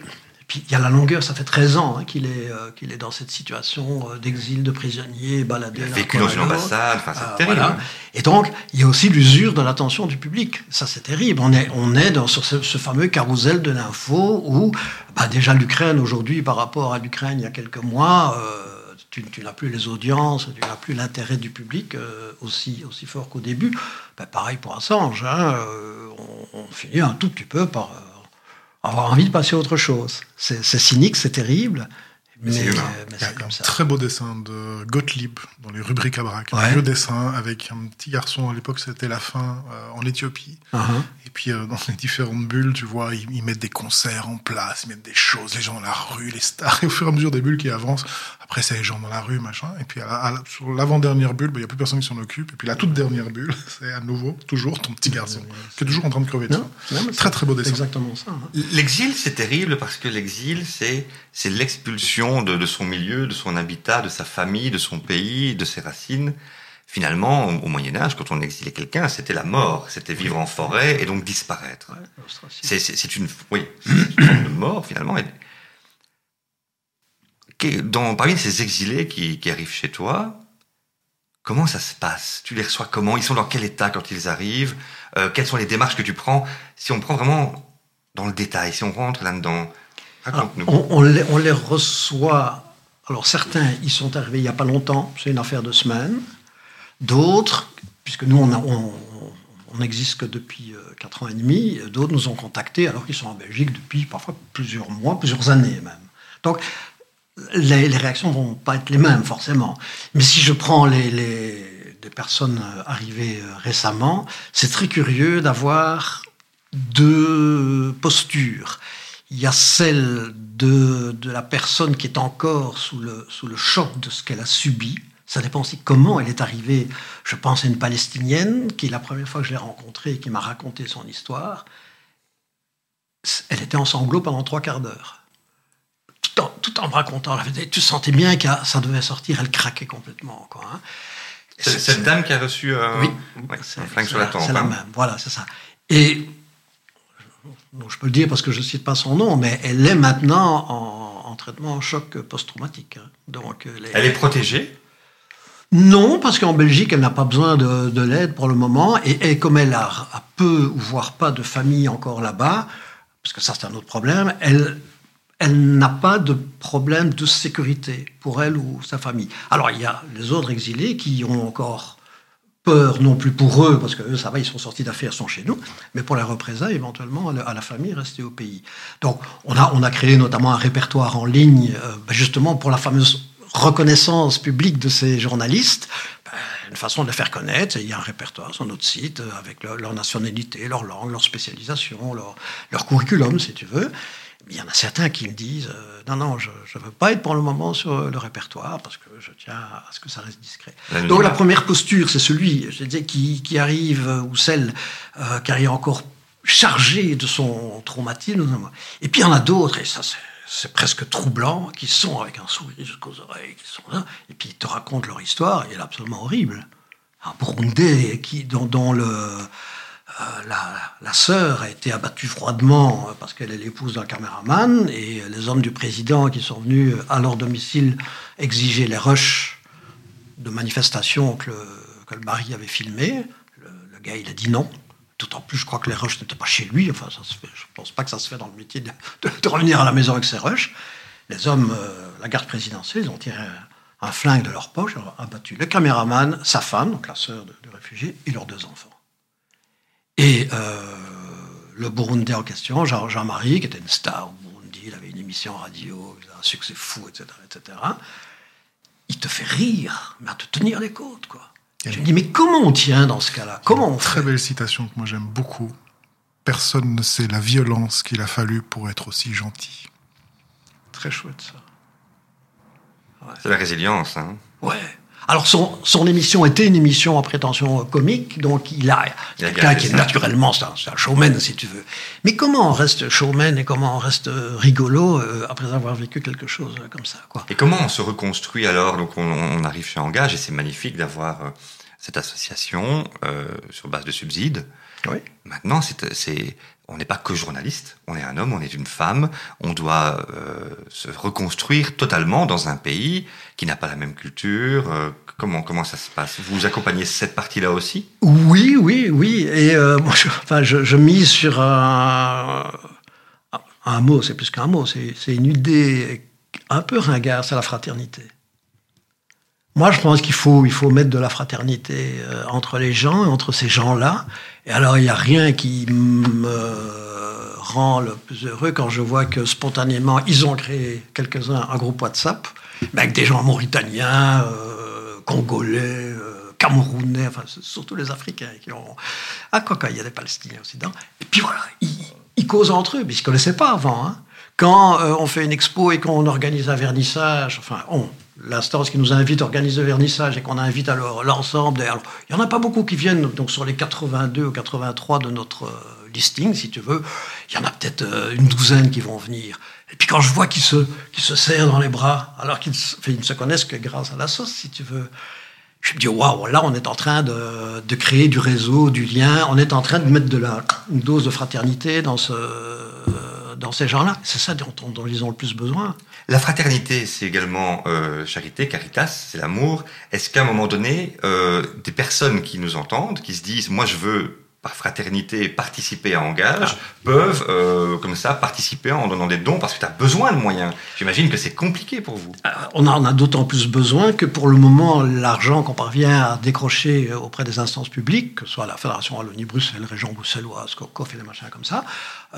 il y a la longueur, ça fait 13 ans hein, qu'il est, euh, qu'il est dans cette situation euh, d'exil, de prisonnier, baladé. Il a vécu dans une ambassade, enfin, c'est euh, terrible. Et donc, il y a aussi l'usure de l'attention du public. Ça, c'est terrible. On est, on est dans, sur ce, fameux carrousel de l'info où, bah, déjà, l'Ukraine, aujourd'hui, par rapport à l'Ukraine il y a quelques mois, tu, n'as plus les audiences, tu n'as plus l'intérêt du public aussi, aussi fort qu'au début. Bah, pareil pour Assange. Hein, on, on, finit un tout petit peu par avoir envie de passer à autre chose. C'est cynique, c'est terrible, Mais mais, euh, mais Il y a c'est un comme ça. très beau dessin de Gottlieb dans les rubriques à braque. Ouais. Un vieux dessin avec un petit garçon, à l'époque c'était la fin, euh, en Éthiopie. Uh-huh. Et puis euh, dans les différentes bulles, tu vois, ils, ils mettent des concerts en place, ils mettent des choses, les gens dans la rue, les stars. Et au fur et à mesure des bulles qui avancent, après c'est les gens dans la rue, machin. Et puis à la- à la- sur l'avant-dernière bulle, bah, il n'y a plus personne qui s'en occupe. Et puis la toute dernière bulle, [laughs] c'est à nouveau, toujours ton petit garçon, qui est toujours en train de crever de Non, faim. non, Très très beau dessin. exactement ça. hein. L'exil, c'est terrible parce que l'exil, c'est c'est de, de son milieu, de son habitat, de sa famille, de son pays, de ses racines. Finalement, au, au Moyen Âge, quand on exilait quelqu'un, c'était la mort, c'était vivre en forêt et donc disparaître. Ouais. C'est- une, oui, c'est une forme de mort finalement. Et- Dans, parmi ces exilés qui, qui arrivent chez toi, comment ça se passe? Tu les reçois comment? Ils sont dans quel état quand ils arrivent? Euh, Quelles sont les démarches que tu prends? Si on prend vraiment dans le détail, si on rentre là-dedans, on, les, reçoit. Alors certains, ils sont arrivés il n'y a pas longtemps, c'est une affaire de semaines. D'autres, puisque nous on, on, n'existe que depuis euh, quatre ans et demi, d'autres nous ont contactés alors qu'ils sont en Belgique depuis parfois plusieurs mois, plusieurs années même. Donc les, réactions vont pas être les mêmes forcément. Mais si je prends les, les- personnes euh, arrivées euh, récemment, c'est très curieux d'avoir deux postures. Il y a celle de, de la personne qui est encore sous le, sous le choc de ce qu'elle a subi. Ça dépend aussi comment elle est arrivée. Je pense à une Palestinienne qui, la première fois que je l'ai rencontrée et qui m'a raconté son histoire, elle était en sanglots pendant trois quarts d'heure. Tout en, tout en me racontant, tu sentais bien que ça devait sortir, elle craquait complètement. Quoi, hein. C'est cette dame qui a reçu euh, Oui. ouais, un flingue sur la tempe. C'est la hein. même, voilà, c'est ça. Et bon, je peux le dire parce que je ne cite pas son nom, mais elle est maintenant en, en traitement en choc post-traumatique. hein. Donc, euh, les- Elle est protégée? Non, parce qu'en Belgique, elle n'a pas besoin de, de l'aide pour le moment. Et, et comme elle a, a peu ou voire pas de famille encore là-bas, parce que ça c'est un autre problème, elle, elle n'a pas de problème de sécurité pour elle ou sa famille. Alors il y a les autres exilés qui ont encore peur, non plus pour eux, parce que eux, ça va, ils sont sortis d'affaires, sont chez nous, mais pour les représailles, éventuellement, à la, la famille, rester au pays. Donc, on a, on a créé notamment un répertoire en ligne, euh, ben, justement pour la fameuse reconnaissance publique de ces journalistes, ben, une façon de les faire connaître. Il y a un répertoire sur notre site euh, avec leur nationalité, leur langue, leur spécialisation, leur, leur curriculum, si tu veux. Il y en a certains qui me disent euh, non, non, je ne veux pas être pour le moment sur le répertoire parce que je tiens à ce que ça reste discret. Donc la première posture, c'est celui je disais, qui, qui arrive, euh, ou celle euh, qui arrive encore chargée de son traumatisme. Et puis il y en a d'autres, et ça c'est c'est presque troublant, qui sont avec un sourire jusqu'aux oreilles, qui sont là, et puis ils te racontent leur histoire, et elle est absolument horrible. Un Burundais qui, dont, dont le, la, la sœur a été abattue froidement euh, parce qu'elle est l'épouse d'un caméraman, et les hommes du président qui sont venus à leur domicile exiger les rushs de manifestations que le, que le mari avait filmées. Le, gars, il a dit non. D'autant plus, je crois que les rushs n'étaient pas chez lui. Enfin, je pense pas que ça se fait dans le métier de, revenir à la maison avec ses rushs. Les hommes, euh, la garde présidentielle, ils ont tiré un, un flingue de leur poche, ont abattu le caméraman, sa femme, donc la sœur de réfugié, et leurs deux enfants. Et euh, le Burundais en question, Jean- Jean-Marie, qui était une star au Burundi, il avait une émission radio, il a un succès fou, etc., etc., il te fait rire, mais à te tenir les côtes, quoi. Je me dis, mais comment on tient dans ce cas-là? Comment on Très fait belle citation que moi j'aime beaucoup. Personne ne sait la violence qu'il a fallu pour être aussi gentil. Très chouette, ça. C'est la résilience. Hein. Ouais. Alors, son, son émission était une émission à prétention comique, donc il a, Il a quelqu'un qui est naturellement, c'est un, showman, si tu veux. Mais comment on reste showman et comment on reste euh, rigolo euh, après avoir vécu quelque chose euh, comme ça, quoi? Et comment on se reconstruit alors? Donc on, on arrive chez Engage et c'est magnifique d'avoir euh, cette association euh, sur base de subsides. Oui. Maintenant, c'est, on n'est pas que journaliste, on est un homme, on est une femme, on doit euh, se reconstruire totalement dans un pays qui n'a pas la même culture. euh, comment, comment ça se passe? Vous accompagnez cette partie-là aussi? Oui, oui, oui. Et euh, [laughs] je, enfin, je, mise sur un, un mot, c'est plus qu'un mot, c'est une idée un peu ringarde, c'est la fraternité. Moi, je pense qu'il faut, il faut mettre de la fraternité euh, entre les gens entre ces gens-là. Et alors, il n'y a rien qui me rend le plus heureux quand je vois que spontanément, ils ont créé quelques-uns un groupe WhatsApp, avec des gens mauritaniens, euh, congolais, euh, camerounais, enfin surtout les Africains qui ont... Ah, quoi, il y a des Palestiniens aussi dedans. Et puis voilà, ils, causent entre eux, mais ils ne se connaissaient pas avant. Hein. Quand on fait une expo et qu'on organise un vernissage, enfin, on, l'instance qui nous invite à organiser le vernissage et qu'on invite alors l'ensemble. Il n'y en a pas beaucoup qui viennent, donc sur les 82 ou 83 de notre euh, listing, si tu veux, il y en a peut-être euh, une douzaine qui vont venir. Et puis quand je vois qu'ils se, se serrent dans les bras, alors qu'ils ne se connaissent que grâce à la sauce, si tu veux, je me dis, waouh, là, on est en train de, de, créer du réseau, du lien, on est en train de mettre de la, une dose de fraternité dans, ce, dans ces gens-là. C'est ça dont, ils ont le plus besoin. La fraternité, c'est également euh, charité, caritas, c'est l'amour. Est-ce qu'à un moment donné, euh, des personnes qui nous entendent, qui se disent, moi je veux par fraternité participer à Engage, peuvent euh, comme ça participer en donnant des dons parce que tu as besoin de moyens. J'imagine que c'est compliqué pour vous. On en a d'autant plus besoin que pour le moment, l'argent qu'on parvient à décrocher auprès des instances publiques, que ce soit la Fédération Wallonie-Bruxelles, Région bruxelloise, COF et les machins comme ça,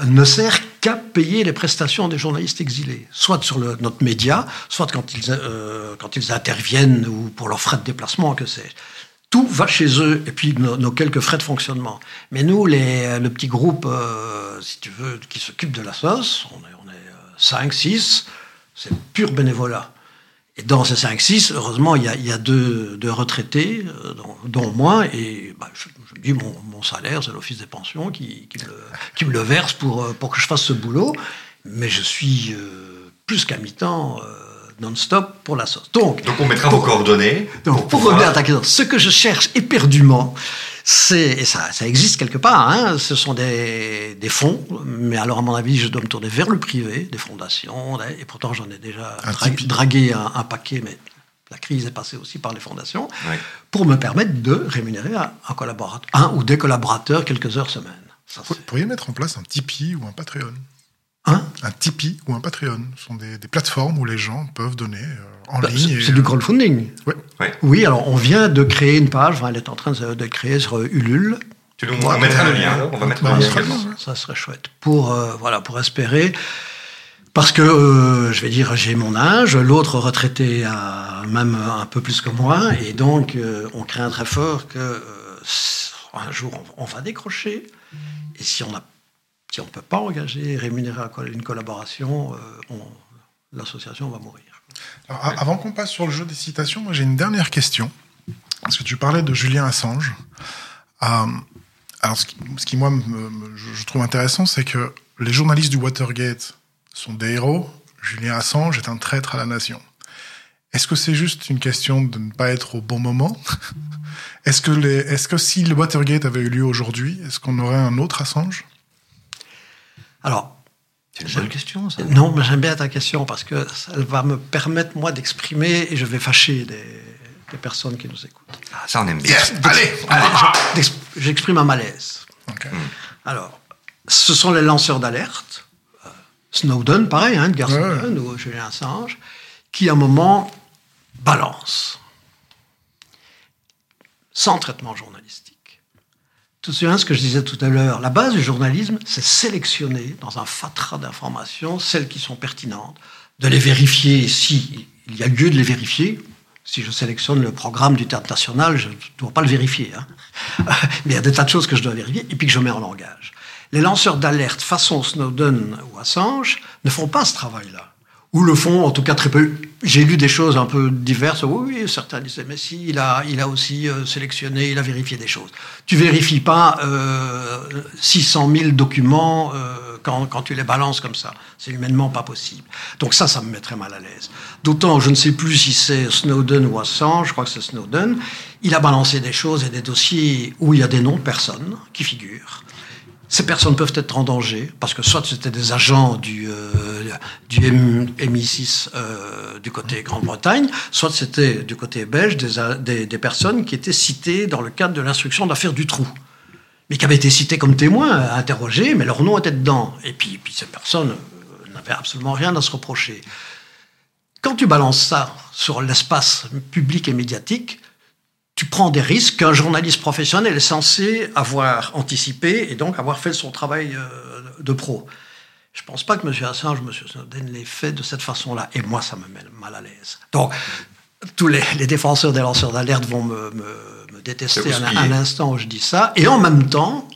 ne sert qu'à payer les prestations des journalistes exilés, soit sur notre média, soit quand ils, euh, quand ils interviennent ou pour leurs frais de déplacement, que c'est. Tout va chez eux, et puis nos, quelques frais de fonctionnement. Mais nous, le petit groupe, euh, si tu veux, qui s'occupe de la sauce, on est, on est 5, euh, 6, c'est pur bénévolat. Et dans ces 5-6, heureusement, il y a, deux, retraités, dont, dont, moi, et bah, je, je, dis, mon, salaire, c'est l'Office des pensions qui, me, le verse pour, que je fasse ce boulot. Mais je suis euh, plus qu'à mi-temps euh, non-stop pour la sauce. Donc, donc on mettra vos coordonnées. Donc, pour, revenir à ta question, ce que je cherche éperdument, c'est, et ça, ça existe quelque part, hein, ce sont des, des, fonds, mais alors à mon avis, je dois me tourner vers le privé, des fondations, et pourtant j'en ai déjà dragué un, un, paquet, mais la crise est passée aussi par les fondations, oui. pour me permettre de rémunérer un, un, collaborateur, un ou des collaborateurs quelques heures semaine. Vous pourriez mettre en place un Tipeee ou un Patreon? Hein un Tipeee ou un Patreon. Ce sont des, des plateformes où les gens peuvent donner euh, en bah, ligne. C'est du crowdfunding. Ouais. ouais. Oui, alors on vient de créer une page, enfin, elle est en train de, créer sur Ulule. Tu nous on mettra le lien, là. on va mettre bah, le lien également. Ça serait chouette. Pour, euh, voilà, pour espérer. Parce que, euh, je vais dire, j'ai mon âge, l'autre retraité a même un peu plus que moi, et donc euh, on craint très fort que un jour on, on va décrocher, et si on a si on ne peut pas engager, rémunérer une collaboration, euh, l'association va mourir. Avant qu'on passe sur le jeu des citations, j'ai une dernière question. Parce que tu parlais de Julien Assange. Euh, alors, ce qui, ce moi, je trouve intéressant, c'est que les journalistes du Watergate sont des héros. Julien Assange est un traître à la nation. Est-ce que c'est juste une question de ne pas être au bon moment? [laughs] Est que si le Watergate avait eu lieu aujourd'hui, est-ce qu'on aurait un autre Assange? Alors, c'est une bonne question, ça. Non, mais j'aime bien ta question parce que ça va me permettre, moi, d'exprimer et je vais fâcher des, des, personnes qui nous écoutent. Ah, ça, on aime bien. Yes, allez, allez. J'exprime un malaise. Okay. Hmm. Alors, ce sont les lanceurs d'alerte. Euh, Snowden, pareil, hein, Edgar ouais, Snowden ouais. ou Julien Assange, qui, à un moment, balance. Sans traitement journalistique. Te souviens ce que je disais tout à l'heure? La base du journalisme, c'est sélectionner dans un fatras d'informations celles qui sont pertinentes, de les vérifier si il y a lieu de les vérifier. Si je sélectionne le programme du Théâtre National, je ne dois pas le vérifier. Hein. [laughs] Mais il y a des tas de choses que je dois vérifier et puis que je mets en langage. Les lanceurs d'alerte façon Snowden ou Assange ne font pas ce travail-là ou le font en tout cas très peu. J'ai lu des choses un peu diverses. Oui, certains disaient, mais si, il a, il a aussi euh, sélectionné, il a vérifié des choses. Tu vérifies pas euh, 600 000 documents euh, quand, quand, tu les balances comme ça. C'est humainement pas possible. Donc ça, ça me mettrait mal à l'aise. D'autant, je ne sais plus si c'est Snowden ou Assange, je crois que c'est Snowden. Il a balancé des choses et des dossiers où il y a des noms de personnes qui figurent. Ces personnes peuvent être en danger parce que soit c'était des agents du, euh, du MI6 euh, du côté Grande-Bretagne, soit c'était du côté belge des, des, personnes qui étaient citées dans le cadre de l'instruction d'affaires du trou, mais qui avaient été citées comme témoins, interrogés, mais leur nom était dedans. Et puis, puis ces personnes euh, n'avaient absolument rien à se reprocher. Quand tu balances ça sur l'espace public et médiatique, tu prends des risques qu'un journaliste professionnel est censé avoir anticipé et donc avoir fait son travail de pro. Je ne pense pas que M. Assange, M. Snowden l'ait fait de cette façon-là. Et moi, ça me met mal à l'aise. Donc, tous les, défenseurs des lanceurs d'alerte vont me, détester à, l'instant où je dis ça. Et en même temps,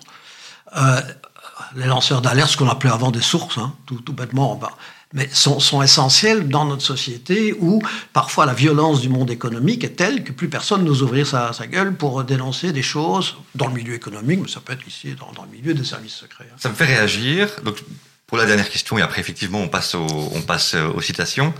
euh, les lanceurs d'alerte, ce qu'on appelait avant des sources, hein, tout, tout, bêtement, bah, mais sont, sont, essentiels dans notre société où parfois la violence du monde économique est telle que plus personne n'ose ouvrir sa, sa, gueule pour dénoncer des choses dans le milieu économique, mais ça peut être ici dans, dans le milieu des services secrets. Hein. Ça me fait réagir. Donc, pour la dernière question, et après effectivement on passe, on passe aux citations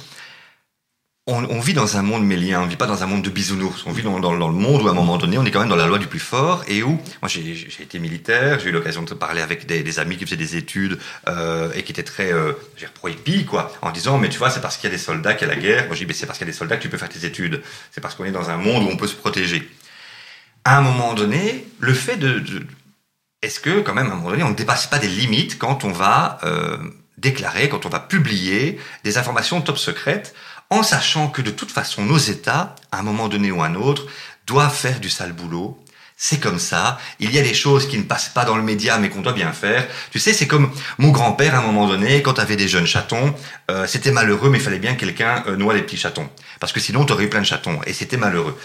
on, vit dans un monde mélien, on vit pas dans un monde de bisounours. On vit dans, le monde où à un moment donné, on est quand même dans la loi du plus fort et où, moi j'ai été militaire, j'ai eu l'occasion de parler avec des, amis qui faisaient des études euh, et qui étaient très euh, pro-hippie, quoi, en disant mais tu vois c'est parce qu'il y a des soldats qu'il y a la guerre. Moi je dis mais c'est parce qu'il y a des soldats que tu peux faire tes études. C'est parce qu'on est dans un monde où on peut se protéger. À un moment donné, le fait de, est-ce que quand même à un moment donné on ne dépasse pas des limites quand on va euh, déclarer, quand on va publier des informations top secrètes en sachant que de toute façon, nos États, à un moment donné ou un autre, doivent faire du sale boulot. C'est comme ça. Il y a des choses qui ne passent pas dans le média, mais qu'on doit bien faire. Tu sais, c'est comme mon grand-père, à un moment donné, quand avait des jeunes chatons, euh, c'était malheureux, mais il fallait bien que quelqu'un euh, noie les petits chatons. Parce que sinon, tu aurais eu plein de chatons. Et c'était malheureux.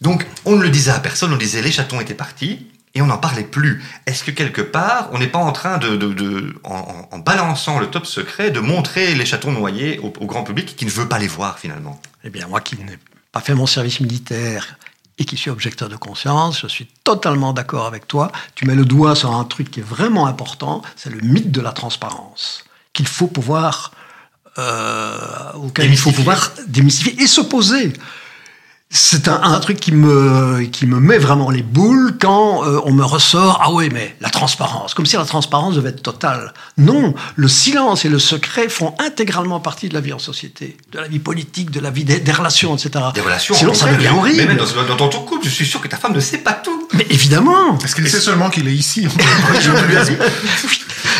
Donc, on ne le disait à personne, on disait les chatons étaient partis et on n'en parlait plus. Est-ce que quelque part, on n'est pas en train de, de, de en, en, balançant le top secret, de montrer les chatons noyés au, au, grand public qui ne veut pas les voir finalement? Eh bien, moi qui n'ai pas fait mon service militaire et qui suis objecteur de conscience, je suis totalement d'accord avec toi. Tu mets le doigt sur un truc qui est vraiment important, c'est le mythe de la transparence, qu'il faut pouvoir euh, auquel il faut pouvoir démystifier et s'opposer c'est un, un, truc qui me, qui me met vraiment les boules quand euh, on me ressort Ah oui, mais la transparence, comme si la transparence devait être totale. Non, le silence et le secret font intégralement partie de la vie en société, de la vie politique, de la vie des, des relations, etc. Des relations. Sinon, ça devient horrible. Mais même dans, dans, ton couple, je suis sûr que ta femme ne sait pas tout. Mais évidemment. Est-ce qu'elle sait seulement qu'il est ici [laughs]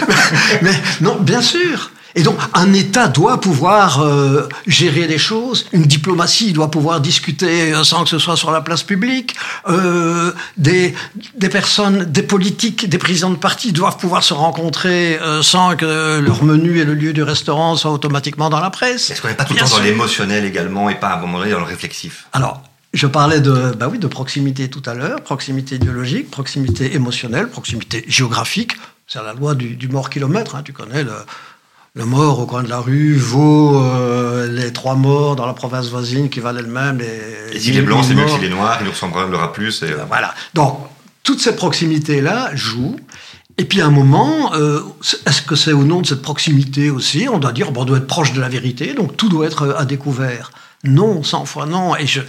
[laughs] mais non, bien sûr. Et donc, un État doit pouvoir euh, gérer les choses, une diplomatie doit pouvoir discuter euh, sans que ce soit sur la place publique, euh, des, des personnes, des politiques, des présidents de partis doivent pouvoir se rencontrer sans que leur menu et le lieu du restaurant soient automatiquement dans la presse. Est-ce qu'on n'est pas tout le temps dans l'émotionnel également et pas à un moment donné dans le réflexif? Alors, je parlais de, bah oui, de proximité tout à l'heure, proximité idéologique, proximité émotionnelle, proximité géographique. C'est la loi du, du mort kilomètre, hein, tu connais le le mort au coin de la rue vaut euh, les trois morts dans la province voisine qui valent elles-mêmes les. Et s'il est blanc, c'est mieux que s'il est noir, il nous ressemblera plus. Et... Euh, voilà. Donc, toutes ces proximités-là jouent. Et puis à un moment, euh, est-ce que c'est au nom de cette proximité aussi? On doit dire, bon, on doit être proche de la vérité, donc tout doit être à découvert. Non, cent fois non. Et je,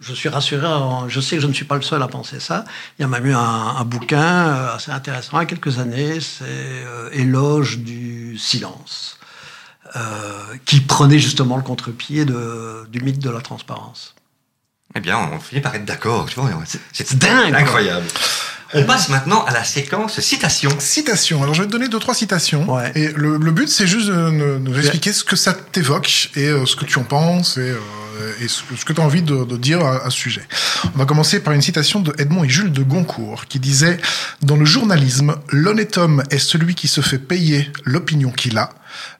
je suis rassuré, je sais que je ne suis pas le seul à penser ça. Il y a même eu un, bouquin euh, assez intéressant il y a quelques années, c'est euh, Éloge du silence, euh, qui prenait justement le contre-pied du mythe de la transparence. Eh bien, on finit par être d'accord, tu vois, c'est dingue, incroyable. On passe maintenant à la séquence citation. Citation. Alors je vais te donner deux trois citations. Et le, but c'est juste de nous expliquer ce que ça t'évoque et ce que tu en penses et euh, et ce, que tu as envie de, dire à, ce sujet. On va commencer par une citation de Edmond et Jules de Goncourt qui disait Dans le journalisme, l'honnête homme est celui qui se fait payer l'opinion qu'il a,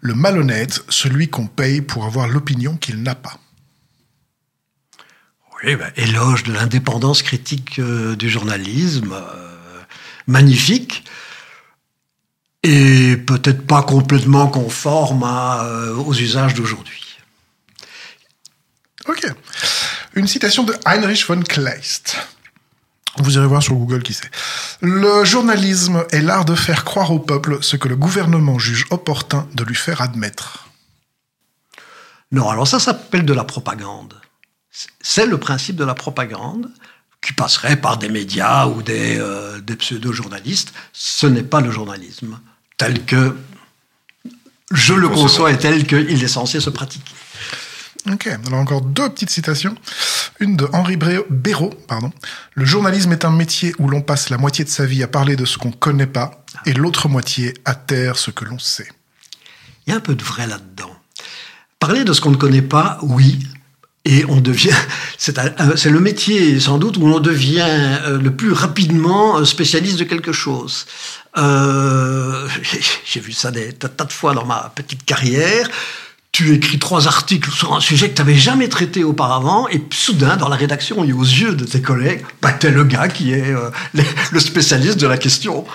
le malhonnête, celui qu'on paye pour avoir l'opinion qu'il n'a pas. Oui, ben, éloge de l'indépendance critique euh, du journalisme, euh, magnifique et peut-être pas complètement conforme aux usages d'aujourd'hui. Ok. Une citation de Heinrich von Kleist. Vous irez voir sur Google qui c'est. Le journalisme est l'art de faire croire au peuple ce que le gouvernement juge opportun de lui faire admettre. Non, alors ça s'appelle de la propagande. C'est le principe de la propagande qui passerait par des médias ou des, euh, des pseudo-journalistes. Ce n'est pas le journalisme tel que je le conçois et tel qu'il est censé se pratiquer. Ok, alors encore deux petites citations. Une de Henri Béraud, pardon. Le journalisme est un métier où l'on passe la moitié de sa vie à parler de ce qu'on connaît pas et l'autre moitié à taire ce que l'on sait. Il y a un peu de vrai là-dedans. Parler de ce qu'on ne connaît pas, oui, Et on devient, [laughs] c'est le métier sans doute où on devient euh, le plus rapidement euh, spécialiste de quelque chose. Euh, [laughs] J'ai vu ça des tas de fois dans ma petite carrière. Tu écris trois articles sur un sujet que tu n'avais jamais traité auparavant, et soudain, dans la rédaction et aux yeux de tes collègues, bah, tu es le gars qui est euh, [laughs] le spécialiste de la question.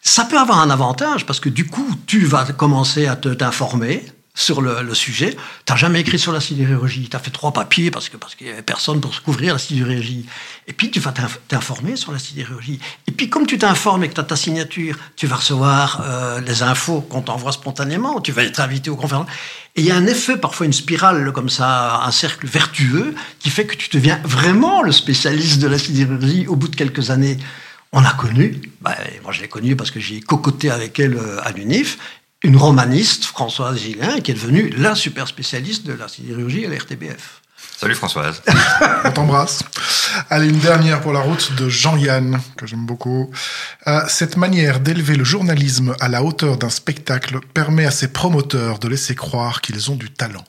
Ça peut avoir un avantage parce que du coup, tu vas commencer à t'informer, sur le, sujet. Tu n'as jamais écrit sur la sidérurgie. Tu as fait trois papiers parce qu'il parce qu'il n'y avait personne pour se couvrir la sidérurgie. Et puis, tu vas t'informer sur la sidérurgie. Et puis, comme tu t'informes et que tu as ta signature, tu vas recevoir euh, les infos qu'on t'envoie spontanément. Tu vas être invité aux conférences. Et il y a un effet, parfois une spirale comme ça, un cercle vertueux, qui fait que tu deviens vraiment le spécialiste de la sidérurgie au bout de quelques années. On a connu, bah, moi je l'ai connu parce que j'ai cocoté avec elle euh, à l'UNIF, une romaniste, Françoise Gillin, qui est devenue la super spécialiste de la sidérurgie à l'RTBF. Salut Françoise. [laughs] On t'embrasse. Allez, une dernière pour la route de Jean-Yann, que j'aime beaucoup. Euh, cette manière d'élever le journalisme à la hauteur d'un spectacle permet à ses promoteurs de laisser croire qu'ils ont du talent.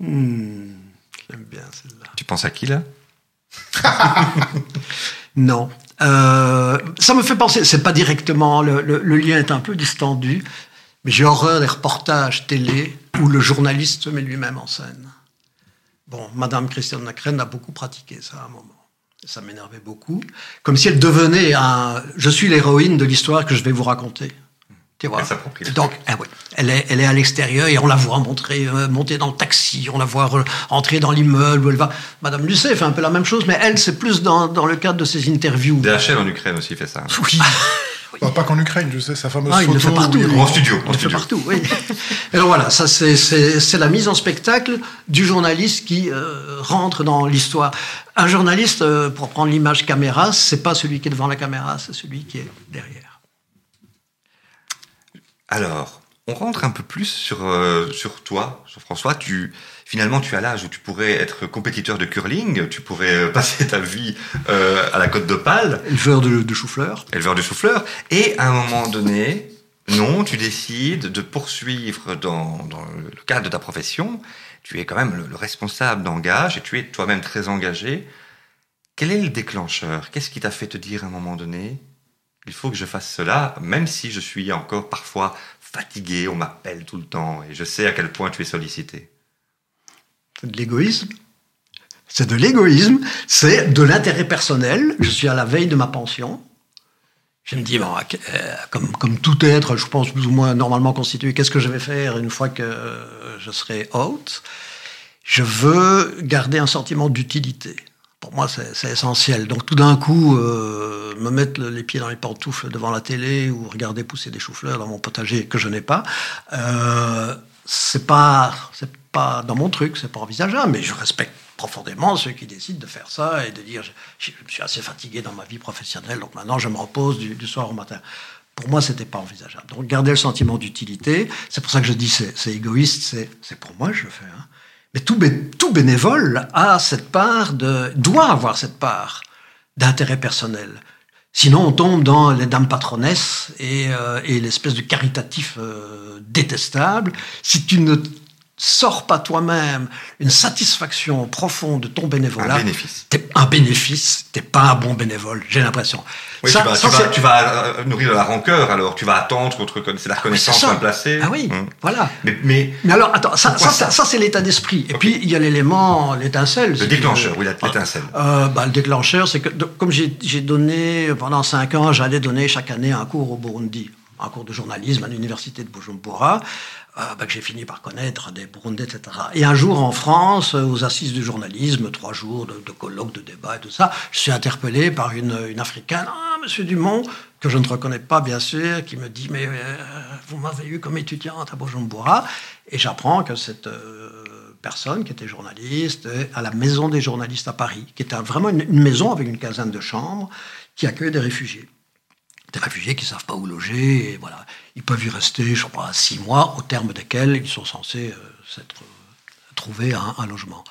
Hmm, j'aime bien celle-là. Tu penses à qui là? [laughs] Non, euh, ça me fait penser, c'est pas directement, le, lien est un peu distendu, mais j'ai horreur des reportages télé où le journaliste se met lui-même en scène. Bon, Madame Christiane Nacren a beaucoup pratiqué ça à un moment. Ça m'énervait beaucoup. Comme si elle devenait un. Je suis l'héroïne de l'histoire que je vais vous raconter. Tu vois. Donc, eh elle, est, elle est à l'extérieur et on la voit montrer, euh, monter dans le taxi, on la voit entrer dans l'immeuble où elle va. Madame Lucet fait un peu la même chose, mais elle, c'est plus dans, dans, le cadre de ses interviews. DHL en Ukraine aussi fait ça. [laughs] Oui. [laughs] pas qu'en Ukraine, je sais, sa fameuse ah, il Le fait partout. En studio. Il le fait partout, oui. [laughs] Alors voilà, ça c'est la mise en spectacle du journaliste qui euh, rentre dans l'histoire. Un journaliste, euh, pour prendre l'image caméra, c'est pas celui qui est devant la caméra, c'est celui qui est derrière. Alors, on rentre un peu plus sur, euh, sur toi, sur François. Tu, finalement, tu as l'âge où tu pourrais être compétiteur de curling, tu pourrais euh, [laughs] passer ta vie euh, à la côte d'Opale. Éleveur de, de chou-fleur. Éleveur de chou-fleur. Et à un moment donné, non, tu décides de poursuivre dans, dans, le cadre de ta profession. Tu es quand même le, le responsable d'engage et tu es toi-même très engagé. Quel est le déclencheur? Qu'est-ce qui t'a fait te dire à un moment donné il faut que je fasse cela, même si je suis encore parfois fatigué, on m'appelle tout le temps, et je sais à quel point tu es sollicité. C'est de l'égoïsme. C'est de l'égoïsme, c'est de l'intérêt personnel. Je suis à la veille de ma pension. Je me dis, bon, euh, comme, comme tout être, je pense plus ou moins normalement constitué, qu'est-ce que je vais faire une fois que je serai haute? Je veux garder un sentiment d'utilité pour moi, c'est essentiel. Donc tout d'un coup, euh, me mettre les pieds dans les pantoufles devant la télé ou regarder pousser des choux-fleurs dans mon potager que je n'ai pas, euh, c'est pas, pas dans mon truc, c'est pas envisageable. Mais je respecte profondément ceux qui décident de faire ça et de dire, je, suis assez fatigué dans ma vie professionnelle, donc maintenant je me repose du, soir au matin. Pour moi, c'était pas envisageable. Donc garder le sentiment d'utilité, c'est pour ça que je dis c'est égoïste, c'est pour moi que je fais. Hein. Mais tout, bénévole a cette part de, doit avoir cette part d'intérêt personnel. Sinon, on tombe dans les dames patronesses et, euh, l'espèce de caritatif euh, détestable. Si tu ne sors pas toi-même une satisfaction profonde de ton bénévolat, un bénéfice, t'es un bénéfice, t'es pas un bon bénévole, j'ai l'impression. Oui, tu, vas, tu, vas, euh, nourrir de la rancœur alors, tu vas attendre votre c'est la ah, reconnaissance mal placée. Ah oui, hum. voilà. Mais, mais, mais, alors, attends, ça, ça, ça, c'est l'état d'esprit. Et puis, il y a l'élément, l'étincelle. Le déclencheur, oui, l'étincelle. Euh, bah, le déclencheur, c'est que, comme j'ai donné, pendant cinq ans, j'allais donner chaque année un cours au Burundi un cours de journalisme à l'université de Bujumbura. Euh, bah, que j'ai fini par connaître, des Burundais, etc. Et un jour en France, euh, aux assises du journalisme, trois jours de, colloques, de débats et tout ça, je suis interpellé par une, Africaine, ah, Monsieur Dumont, que je ne reconnais pas bien sûr, qui me dit, mais euh, vous m'avez eu comme étudiante à Bujumbura, et j'apprends que cette personne qui était journaliste à la Maison des journalistes à Paris, qui était vraiment une, une maison avec une quinzaine de chambres, qui accueille des réfugiés des réfugiés qui ne savent pas où loger. Et voilà. Ils peuvent y rester, je crois, six mois, au terme desquels ils sont censés euh, s'être euh, trouver un, logement.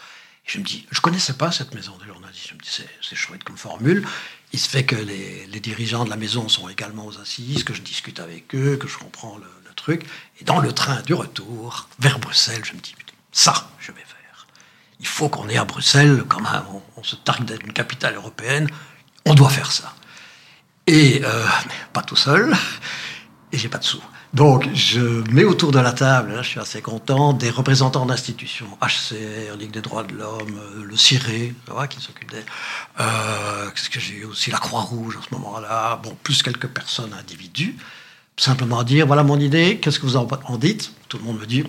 Je me dis, je ne connaissais pas cette maison de journalistes. Je me dis, c'est chouette comme formule. Il se fait que les, dirigeants de la maison sont également aux assises, que je discute avec eux, que je comprends le, truc. Et dans le train du retour vers Bruxelles, je me dis, ça, je vais faire. il faut qu'on ait à Bruxelles, quand même, on se targue d'être une capitale européenne, on doit faire ça. Et euh, pas tout seul, et j'ai pas de sous. Donc, je mets autour de la table, là, je suis assez content, des représentants d'institutions, HCR, Ligue des droits de l'homme, euh, le CIRE, qui s'occupe des... Euh, Qu'est-ce que j'ai eu aussi? La Croix-Rouge, en ce moment-là. Bon, plus quelques personnes, individus. Simplement dire, voilà mon idée, qu'est-ce que vous en dites? Tout le monde me dit,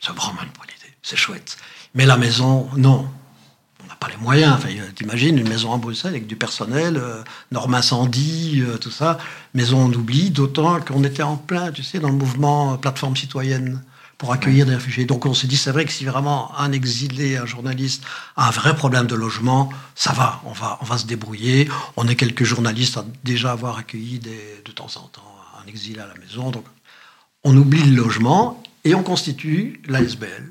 c'est vraiment une bonne idée, c'est chouette. Mais la maison, non. Pas les moyens. Euh, t'imagines une maison à Bruxelles avec du personnel, euh, normes incendie, euh, tout ça. Maison on oublie, d'autant qu'on était en plein, tu sais, dans le mouvement euh, plateforme citoyenne pour accueillir des réfugiés. Donc on s'est dit, c'est vrai que si vraiment un exilé, un journaliste a un vrai problème de logement, ça va, on va, on va se débrouiller. On est quelques journalistes à déjà avoir accueilli des, de temps en temps un exilé à la maison. Donc on oublie le logement et on constitue l'ASBL.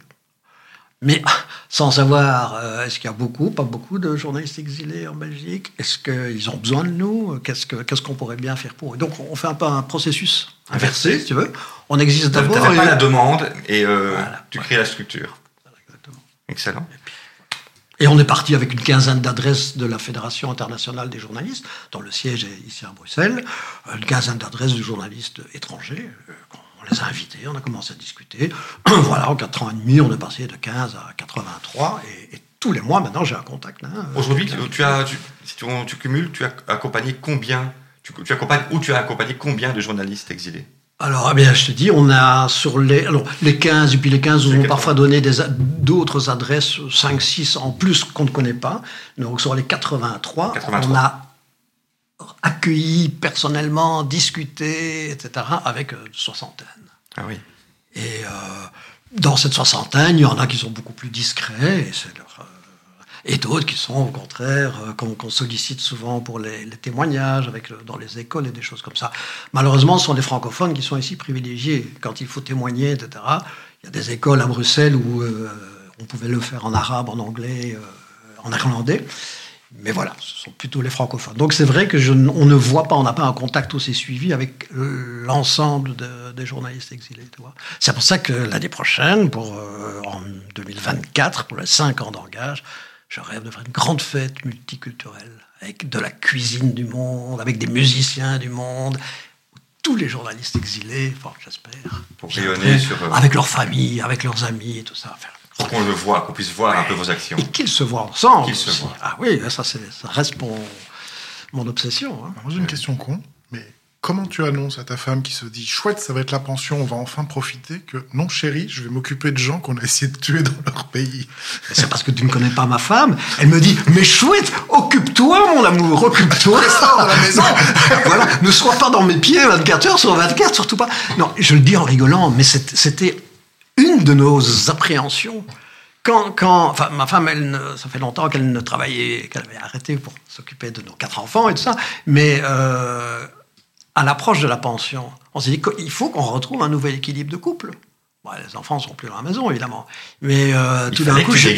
Mais sans savoir, euh, est-ce qu'il y a beaucoup, pas beaucoup de journalistes exilés en Belgique? Est-ce qu'ils ont besoin de nous? Qu'est-ce que- qu'est-ce qu'on pourrait bien faire pour eux? Donc on fait un peu un processus inversé, si tu veux. On existe d'abord. pas et- la demande et euh, Voilà, tu ouais. crées la structure. Exactement. Excellent. Et on est parti avec une quinzaine d'adresses de la Fédération internationale des journalistes, dont le siège est ici à Bruxelles, une quinzaine d'adresses de journalistes étrangers. euh, On les a invités, on a commencé à discuter. [clears throat] voilà, en 4 ans et demi, on est passé de 15 à 83, et, et tous les mois, maintenant, j'ai un contact. hein, Aujourd'hui, tu, tu as, tu- si tu, tu cumules, tu as accompagné combien tu, tu accompagnes ou tu as accompagné combien de journalistes exilés? Alors, eh bien, je te dis, on a sur les, alors, les 15, et puis les 15 nous ont 80. parfois donné d'autres adresses, 5, 6 en plus qu'on ne connaît pas. Donc, sur les 83, 83. on a accueilli personnellement, discuté, etc., avec euh, une soixantaine. Ah oui. Et euh, dans cette soixantaine, il y en a qui sont beaucoup plus discrets, et, leur, euh, et d'autres qui sont au contraire, euh, qu'on sollicite souvent pour les, les témoignages avec le- dans les écoles et des choses comme ça. Malheureusement, ce sont les francophones qui sont ici privilégiés. Quand il faut témoigner, etc., il y a des écoles à Bruxelles où euh, on pouvait le faire en arabe, en anglais, euh, en irlandais. Mais voilà, ce sont plutôt les francophones. Donc c'est vrai que je, on ne voit pas, on n'a pas un contact aussi suivi avec l'ensemble de- des journalistes exilés. C'est pour ça que l'année prochaine, pour, euh, en 2024, pour les 5 ans d'engage, je rêve de faire une grande fête multiculturelle, avec de la cuisine du monde, avec des musiciens du monde, tous les journalistes exilés, enfin, j'espère, Pour viendraient rayonner sur, euh, avec leurs familles, avec leurs amis et tout ça. Pour qu'on le voit, qu'on puisse voir un peu vos actions. et qu'ils se voient ensemble. Qu'ils se voient. Ah oui, ça, c'est- ça reste mon, mon obsession. hein. Alors, moi, j'ai une question con, mais comment tu annonces à ta femme qui se dit chouette, ça va être la pension, on va enfin profiter que non, chérie, je vais m'occuper de gens qu'on a essayé de tuer dans leur pays. C'est parce que tu ne connais pas ma femme. Elle me dit Mais chouette, occupe-toi, mon amour, occupe-toi. Sors de la maison. voilà, ne sois pas dans mes pieds 24 heures sur 24, surtout pas. Non, je le dis en rigolant, mais c'était une de nos appréhensions. Quand, quand, enfin, ma femme, elle ne- ça fait longtemps qu'elle ne travaillait, qu'elle avait arrêté pour s'occuper de nos quatre enfants et tout ça, mais euh, à l'approche de la pension, on s'est dit qu'il faut qu'on retrouve un nouvel équilibre de couple. Bon, les enfants sont plus dans la maison, évidemment. Mais euh, tout d'un coup, je-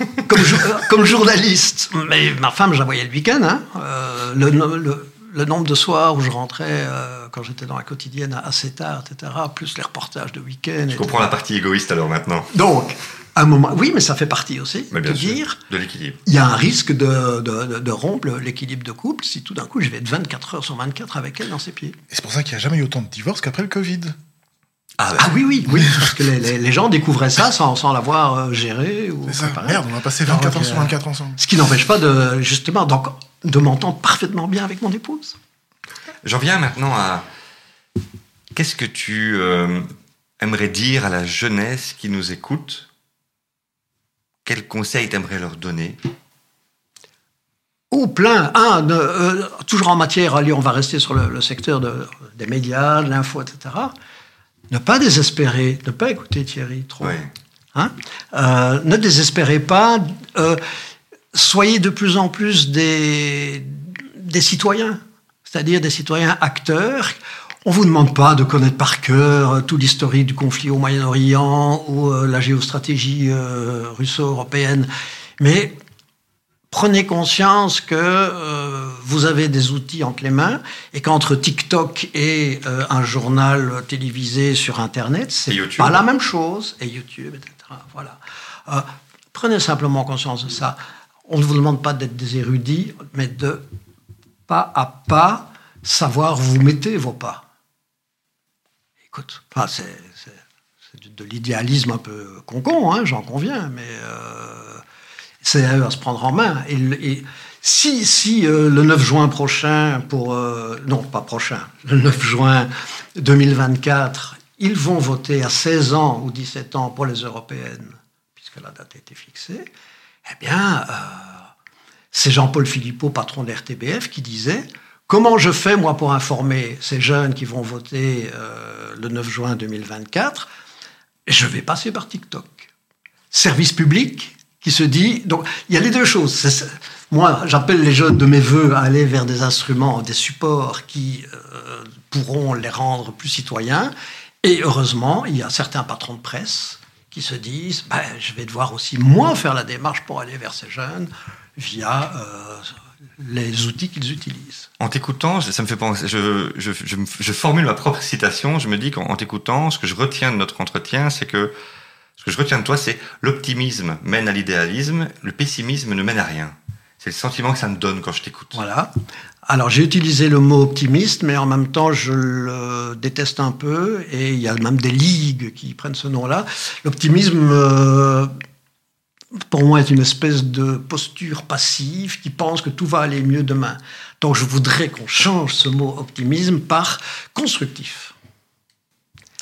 [laughs] comme, jou- euh, comme journaliste, mais ma femme, je la voyais le week-end. hein, euh, le, no- le- le nombre de soirs où je rentrais euh, quand j'étais dans la quotidienne assez tard, etc., plus les reportages de week-end. Je etc. comprends la partie égoïste alors maintenant. Donc, à un moment, oui, mais ça fait partie aussi Mais de bien sûr. dire De l'équilibre. il y a un risque de, de- de- de rompre l'équilibre de couple si tout d'un coup je vais être 24 heures sur 24 avec elle dans ses pieds. Et c'est pour ça qu'il n'y a jamais eu autant de divorces qu'après le Covid. Ah, Ah oui, oui, oui, parce que les, les- les gens découvraient ça sans, sans l'avoir euh, géré ou C'est ça. Merde, on a passé 24 Donc, ans sur euh, 24 ensemble. Ce qui n'empêche pas de, justement, donc, de m'entendre parfaitement bien avec mon épouse. J'en viens maintenant à. Qu'est-ce que tu euh, aimerais dire à la jeunesse qui nous écoute? Quels conseils t'aimerais leur donner? Oh, plein. Un, ne- euh, toujours en matière, allez, on va rester sur le, le secteur de- des médias, de l'info, etc. Ne pas désespérer, ne pas écouter Thierry trop. Oui. Hein Euh, ne désespérez pas. euh, soyez de plus en plus des, des citoyens, c'est-à-dire des citoyens acteurs. On vous demande pas de connaître par cœur tout l'historique du conflit au Moyen-Orient ou euh, la géostratégie euh, russo-européenne, mais prenez conscience que euh, vous avez des outils entre les mains et qu'entre TikTok et euh, un journal télévisé sur Internet, Et c'est YouTube. pas la même chose. Et YouTube, etc. Voilà. Euh, Prenez simplement conscience de ça. On ne vous demande pas d'être des érudits, mais de pas à pas savoir où vous mettez vos pas. Écoute, enfin, c'est de l'idéalisme un peu concon, hein, j'en conviens, mais euh, c'est à se prendre en main. Si, si euh, le 9 juin prochain, euh, non pas prochain, le 9 juin 2024, ils vont voter à 16 ans ou 17 ans pour les européennes, puisque la date a été fixée, eh bien, c'est Jean-Paul Philippot, patron de l'RTBF, qui disait Comment je fais, moi, pour informer ces jeunes qui vont voter le 9 juin 2024 Je vais passer par TikTok. Service public qui se dit... Donc, il y a les deux choses. Moi, j'appelle les jeunes de mes voeux à aller vers des instruments, des supports qui euh, pourront les rendre plus citoyens. Et heureusement, il y a certains patrons de presse qui se disent ben, je vais devoir aussi moi faire la démarche pour aller vers ces jeunes via euh, les outils qu'ils utilisent. En t'écoutant, ça me fait penser, je, je, je, formule ma propre citation, je me dis qu'en t'écoutant, ce que je retiens de notre entretien, c'est que ce que je retiens de toi, c'est l'optimisme mène à l'idéalisme, le pessimisme ne mène à rien. C'est le sentiment que ça me donne quand je t'écoute. Voilà. Alors j'ai utilisé le mot optimiste, mais en même temps je le déteste un peu, et il y a même des ligues qui prennent ce nom-là. L'optimisme, euh, pour moi, est une espèce de posture passive qui pense que tout va aller mieux demain. Donc je voudrais qu'on change ce mot optimisme par constructif.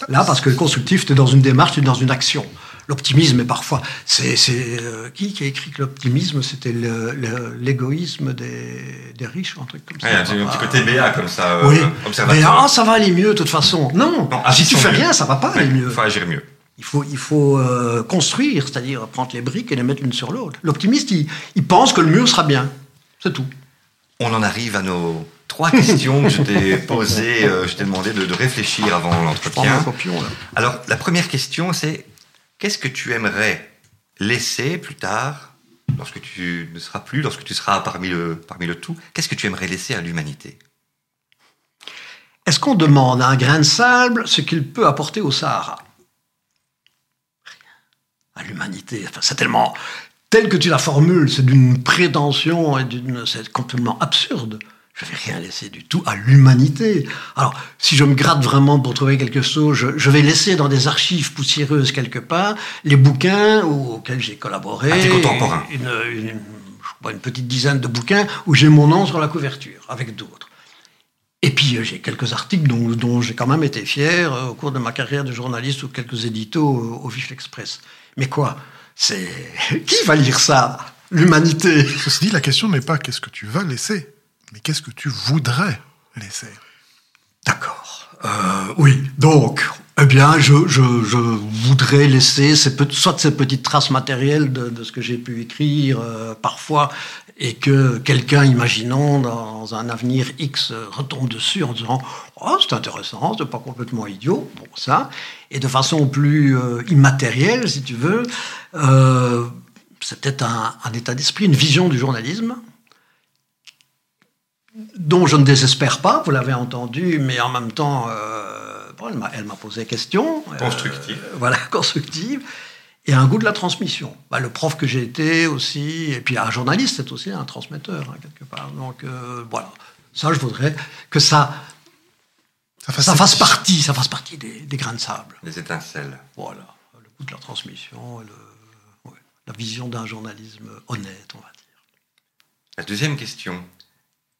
Là, parce que constructif, tu es dans une démarche, tu es dans une action. L'optimisme est parfois. C'est euh, qui qui a écrit que l'optimisme c'était l'égoïsme des, des, riches, un truc comme ça? Ouais, un petit côté BA comme ça. Euh, oui. Mais ah, ça va aller mieux de toute façon. Non. si tu fais rien, ça va pas aller mieux. Il faut agir mieux. Il faut, il faut euh, construire, c'est-à-dire prendre les briques et les mettre l'une sur l'autre. L'optimiste, il, il pense que le mur sera bien. C'est tout. On en arrive à nos trois questions que je t'ai [laughs] posées. je t'ai demandé de, de, réfléchir avant l'entretien. Alors, la première question, c'est Qu'est-ce que tu aimerais laisser plus tard, lorsque tu ne seras plus, lorsque tu seras parmi le, tout Qu'est-ce que tu aimerais laisser à l'humanité? Est-ce qu'on demande à un grain de sable ce qu'il peut apporter au Sahara? Rien. À l'humanité. Enfin, c'est tellement. Tel que tu la formules, c'est d'une prétention et d'une. C'est complètement absurde. Je vais rien laisser du tout à l'humanité. Alors, si je me gratte vraiment pour trouver quelque chose, je, vais laisser dans des archives poussiéreuses quelque part les bouquins auxquels j'ai collaboré. Ah, une, une, petite dizaine de bouquins où j'ai mon nom sur la couverture, avec d'autres. Et puis, euh, j'ai quelques articles dont, dont j'ai quand même été fier euh, au cours de ma carrière de journaliste ou quelques éditos au, au Vif Express. Mais quoi? C'est [laughs] Qui va lire ça? L'humanité. Ceci dit, la question n'est pas qu'est-ce que tu vas laisser mais qu'est-ce que tu voudrais laisser D'accord. Euh, oui, donc, eh bien, je, voudrais laisser soit ces petites traces matérielles de, ce que j'ai pu écrire euh, parfois, et que quelqu'un, imaginons, dans un avenir X, retombe dessus en disant Oh, c'est intéressant, c'est pas complètement idiot, bon, ça. Et de façon plus euh, immatérielle, si tu veux, c'est peut-être un état d'esprit, une vision du journalisme dont je ne désespère pas, vous l'avez entendu, mais en même temps, euh, elle m'a posé question. Euh, constructive. voilà, [laughs] constructive. Et un goût de la transmission. Bah, le prof que j'ai été aussi, et puis un journaliste, c'est aussi un transmetteur, hein, quelque part. Donc euh, voilà, ça, je voudrais que ça, ça fasse, partie, ça fasse partie des, grains de sable. Des étincelles. Voilà, le goût de la transmission, la vision d'un journalisme honnête, on va dire. La deuxième question,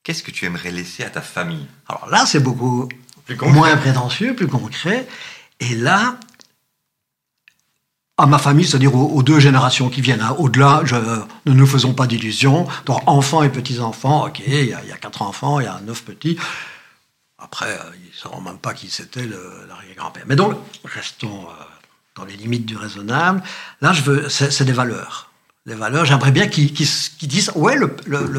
qu'est-ce que tu aimerais laisser à ta famille? Alors là, c'est beaucoup moins prétentieux, plus concret. Et là, à ma famille, c'est-à-dire aux, deux générations qui viennent. Hein, au-delà, ne nous faisons pas d'illusions. Donc, enfants et petits-enfants, ok, il y, a quatre enfants, il y a neuf petits. Après, euh, ils ne sauront même pas qui c'était l'arrière-grand-père. Mais donc, restons euh, dans les limites du raisonnable. Là, je veux, c'est des valeurs les valeurs. J'aimerais bien qu'ils disent ouais, le,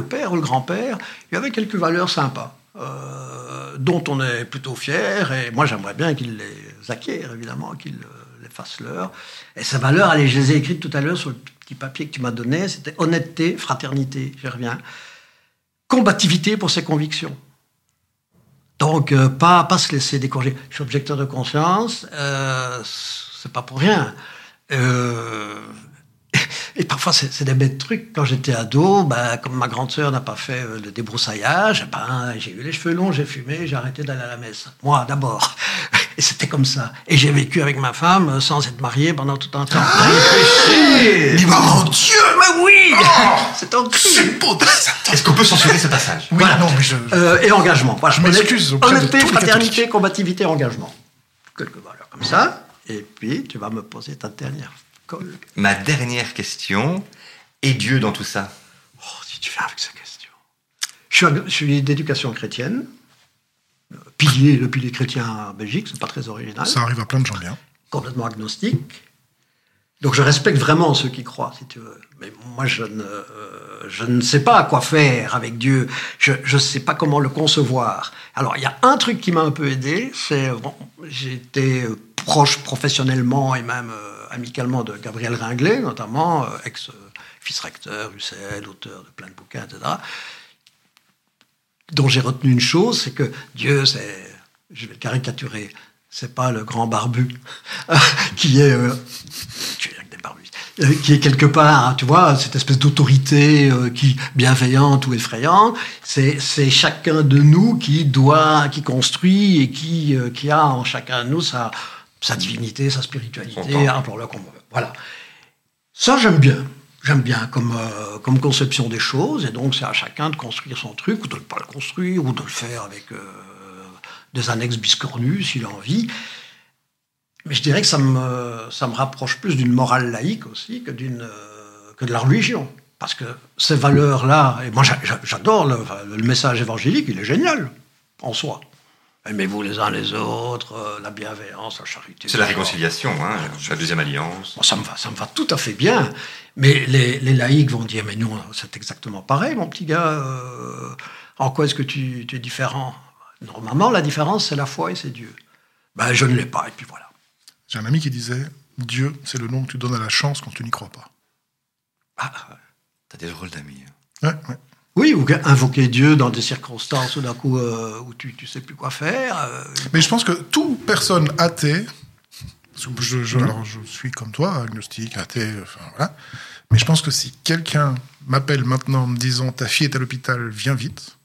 père ou le grand-père, il y avait quelques valeurs sympas, euh, dont on est plutôt fier. Et moi, j'aimerais bien qu'ils les acquièrent, évidemment, qu'ils euh, les fassent leurs. Et ces valeurs, allez, je les ai écrites tout à l'heure sur le petit papier que tu m'as donné c'était honnêteté, fraternité, j'y reviens. Combativité pour ses convictions. Donc, euh, pas, pas se laisser décourager. Je suis objecteur de conscience, c'est pas pour rien. Et parfois, c'est des bêtes trucs. Quand j'étais ado, bah, comme ma grande sœur n'a pas fait euh, le débroussaillage, ben, j'ai eu les cheveux longs, j'ai fumé, j'ai arrêté d'aller à la messe. Moi, d'abord. [laughs] Et c'était comme ça. Et j'ai vécu avec ma femme euh, sans être marié pendant tout un temps. Ah, Mais mon Dieu, mais oui [laughs] C'est C'est beau Est-ce qu'on peut censurer ce passage? Oui, non, mais je... Euh, et engagement. Voilà, Je m'excuse Honnêteté, fraternité, combativité, engagement. Quelques valeurs comme ça. Et puis, tu vas me poser ta dernière. Ma dernière question. Et Dieu dans tout ça Oh, si tu viens avec ces questions. Je suis, d'éducation chrétienne. Pilier, le pilier chrétien en Belgique, c'est pas très original. Ça arrive à plein de gens bien. Complètement agnostique. Donc je respecte vraiment ceux qui croient, si tu veux. Mais moi, je ne, euh, je ne sais pas quoi faire avec Dieu. Je ne sais pas comment le concevoir. Alors, il y a un truc qui m'a un peu aidé, c'est, bon, euh, proche professionnellement et même euh, amicalement de Gabriel Ringlet, notamment, euh, ex-fils recteur, UCL, auteur de plein de bouquins, etc. Dont j'ai retenu une chose, c'est que Dieu, c'est, je vais le caricaturer, c'est pas le grand barbu [laughs] qui est euh, euh, qui est quelque part, hein, tu vois, cette espèce d'autorité euh, qui bienveillante ou effrayante. C'est c'est chacun de nous qui doit, qui construit et qui euh, qui a en chacun de nous sa sa divinité, sa spiritualité, J'entends. appelons-le comme on veut. Voilà. Ça, j'aime bien. J'aime bien comme, euh, comme conception des choses, et donc c'est à chacun de construire son truc, ou de ne pas le construire, ou de le faire avec euh, des annexes biscornues, s'il a envie. Mais je dirais que ça me, ça me rapproche plus d'une morale laïque aussi que, d'une, euh, que de la religion. Parce que ces valeurs-là, et moi j'a- j'a- j'adore le message évangélique, il est génial en soi. Aimez-vous les uns les autres, euh, la bienveillance, la charité. C'est la réconciliation, hein, la deuxième alliance. Bon, ça, me va, ça me va tout à fait bien. Mais les, les laïcs vont dire, mais nous, c'est exactement pareil, mon petit gars. euh, en quoi est-ce que tu, tu es différent? Normalement, la différence, c'est la foi et c'est Dieu. Ben, je ne l'ai pas, et puis voilà. J'ai un ami qui disait Dieu, c'est le nom que tu donnes à la chance quand tu n'y crois pas. Ah, T'as des drôles d'amis. hein. Ouais, ouais. Oui, ou invoquer Dieu dans des circonstances où d'un coup, euh, où tu ne sais plus quoi faire. euh, Mais je pense que toute personne athée, parce que je, je- alors je suis comme toi, agnostique, athée, enfin voilà, mais je pense que si quelqu'un m'appelle maintenant en me disant ta fille est à l'hôpital, viens vite,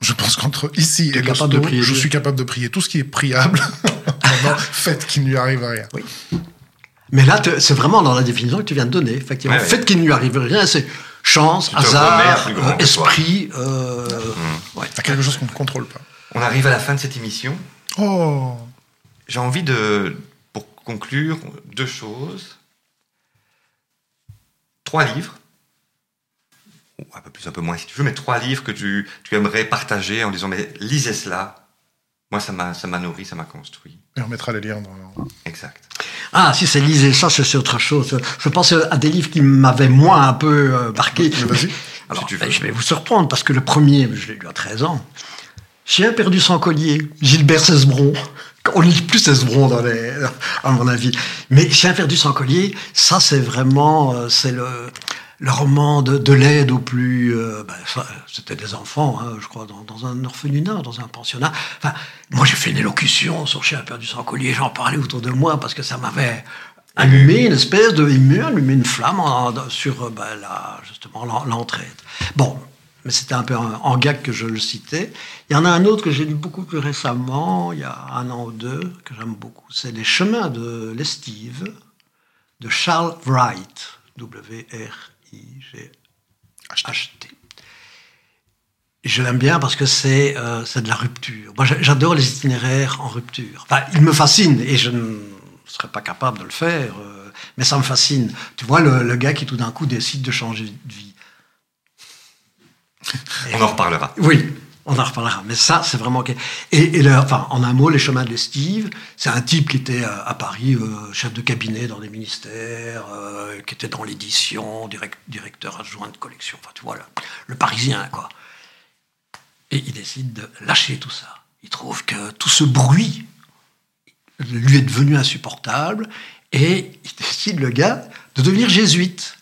je pense qu'entre ici Tu et prier je Dieu. suis capable de prier tout ce qui est priable. [laughs] Maintenant, [laughs] faites qu'il ne lui arrive rien. Mais là, c'est vraiment dans la définition que tu viens de donner. Effectivement, Ouais, ouais. fait qu'il ne lui arrive rien, c'est chance, hasard, euh, esprit. euh, ouais. C'est quelque chose qu'on ne contrôle pas. On arrive à la fin de cette émission. Oh J'ai envie de, pour conclure, deux choses. Trois livres, ou un peu plus, un peu moins si tu veux, mais trois livres que tu, tu aimerais partager en disant, mais lisez cela. Moi, ça m'a, ça m'a nourri, ça m'a construit. Et on mettra les liens dans. Exact. Ah, si c'est lisez ça, c'est autre chose. Je pense à des livres qui m'avaient moins un peu euh, marqué. Mais vas-y. [laughs] Alors, Si tu ben, veux. je vais vous surprendre parce que le premier, je l'ai lu à 13 ans. Chien perdu sans collier, Gilbert Cesbron. On ne lit plus Cesbron dans les, à mon avis. Mais Chien perdu sans collier, ça c'est vraiment, euh, c'est le, le roman de, de l'aide aux plus, euh, ben, c'était des enfants, hein, je crois, dans, un orphelinat, dans un pensionnat. Enfin, moi j'ai fait une élocution sur Chien perdu sans collier, j'en parlais autour de moi parce que ça m'avait allumé une espèce de allumé une flamme sur euh, ben, justement l'en- l'entraide. Bon, mais c'était un peu en, gag que je le citais. Il y en a un autre que j'ai lu beaucoup plus récemment, il y a un an ou deux, que j'aime beaucoup. C'est Les chemins de l'estive de Charles Wright, W-R-I-G-H-T. Et Je l'aime bien parce que c'est euh, de la rupture. Moi, j'a- j'adore les itinéraires en rupture. Enfin, ils me fascinent et je ne serais pas capable de le faire, euh, mais ça me fascine. Tu vois, le, le gars qui tout d'un coup décide de changer de vie. On en reparlera. Oui, on en reparlera. Mais ça, c'est vraiment... Et, enfin, en un mot, Les chemins de l'estive, c'est un type qui était à, à Paris, euh, chef de cabinet dans des ministères, euh, qui était dans l'édition, direct- directeur adjoint de collection. Enfin, tu vois, le, le Parisien, quoi. Et il décide de lâcher tout ça. Il trouve que tout ce bruit lui est devenu insupportable et il [laughs] décide, le gars, de devenir jésuite.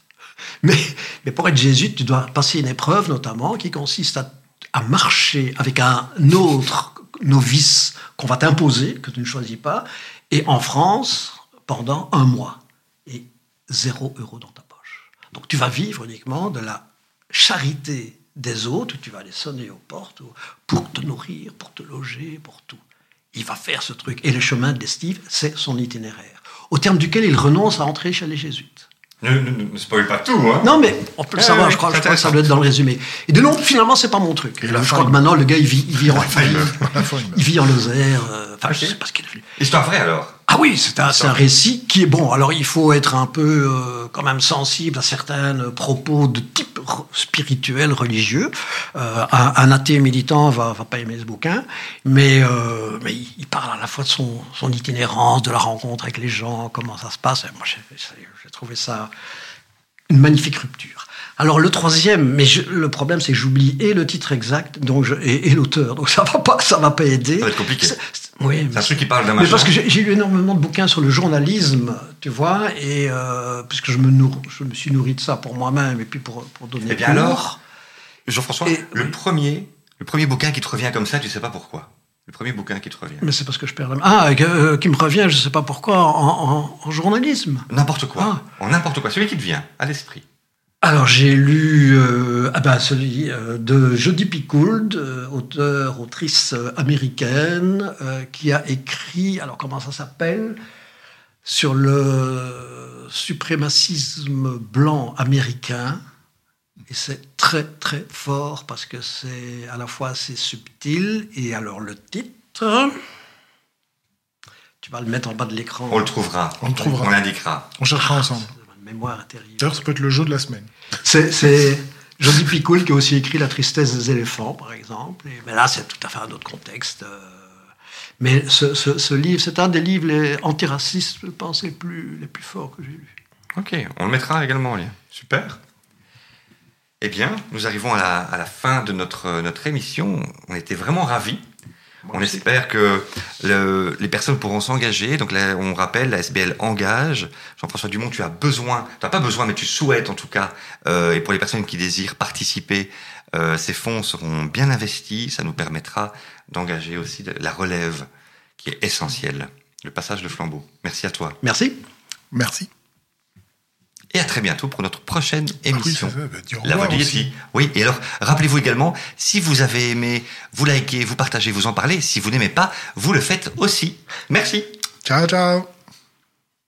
Mais, mais pour être jésuite, tu dois passer une épreuve notamment qui consiste à, à marcher avec un autre novice qu'on va t'imposer, que tu ne choisis pas, et en France pendant un mois. Et zéro euro dans ta poche. Donc tu vas vivre uniquement de la charité des autres, tu vas aller sonner aux portes pour te nourrir, pour te loger, pour tout. Il va faire ce truc. Et le chemin de Steve, c'est son itinéraire, au terme duquel il renonce à entrer chez les jésuites. Ne, ne, ne spoil pas tout, hein. Non, mais on peut le Ah, savoir, oui, je, crois, je crois que ça doit être dans le résumé. Et de non, finalement, c'est pas mon truc. Et je crois que maintenant, le gars, il vit, il vit, en, il fin, il vit en Lozère. euh, Enfin, je Ok. sais pas ce qu'il. Histoire vraie alors. Ah oui, c'est un, récit qui est bon. Alors il faut être un peu euh, quand même sensible à certains propos de type spirituel, religieux. Euh, un, un athée militant va, va pas aimer ce bouquin, mais, euh, mais il, il parle à la fois de son, son itinérance, de la rencontre avec les gens, comment ça se passe. Et moi, j'ai trouvé ça une magnifique rupture. Alors le troisième, mais je- le problème c'est que j'oublie et le titre exact donc je- et, et l'auteur, donc ça va pas, ça va pas aider. Ça va être compliqué. C'est- c'est- Oui, C'est un truc qui parle d'un mais parce que j'ai lu énormément de bouquins sur le journalisme, tu vois, et euh, puisque je me, nourr- je me suis nourri de ça pour moi-même et puis pour, pour donner Eh bien cours. alors, Jean-François, Et- le oui. premier, le premier bouquin qui te revient comme ça, tu sais pas pourquoi. Le premier bouquin qui te revient. Mais c'est parce que je perds la main. Ah, euh, qui me revient, je sais pas pourquoi, en, en- en journalisme. N'importe quoi. Ah. En n'importe quoi. Celui qui te vient à l'esprit. Alors j'ai lu euh, ah ben, celui euh, de Jodie Picoult, euh, auteure, autrice euh, américaine, euh, qui a écrit, alors comment ça s'appelle, sur le suprémacisme blanc américain. Et c'est très très fort parce que c'est à la fois assez subtil. Et alors le titre, tu vas le mettre en bas de l'écran. On le trouvera. On le trouvera. On l'indiquera. On cherchera ensemble. Mémoire est terrible. D'ailleurs, ça peut être le jeu de la semaine. C'est, Joseph Picoul qui a aussi écrit La tristesse des éléphants, par exemple. Et, mais là, c'est tout à fait un autre contexte. euh. Mais ce, ce- ce livre, c'est un des livres les antiracistes, je pense, les plus, les plus forts que j'ai lus. Ok, on le mettra également en lien. Super. Eh bien, nous arrivons à la, à la fin de notre, notre émission. On était vraiment ravis. On espère que le- les personnes pourront s'engager. Donc là, on rappelle, la SBL engage. Jean-François Dumont, tu as besoin, tu n'as pas besoin, mais tu souhaites en tout cas, euh, et pour les personnes qui désirent participer, euh, ces fonds seront bien investis. Ça nous permettra d'engager aussi de- la relève, qui est essentielle, le passage de flambeau. Merci à toi. Merci. Merci. Et à très bientôt pour notre prochaine Ah oui, émission. Bah, La Voix du. Yeti. Oui, et alors, rappelez-vous également, si vous avez aimé, vous likez, vous partagez, vous en parlez. Si vous n'aimez pas, vous le faites aussi. Merci. Ciao, ciao.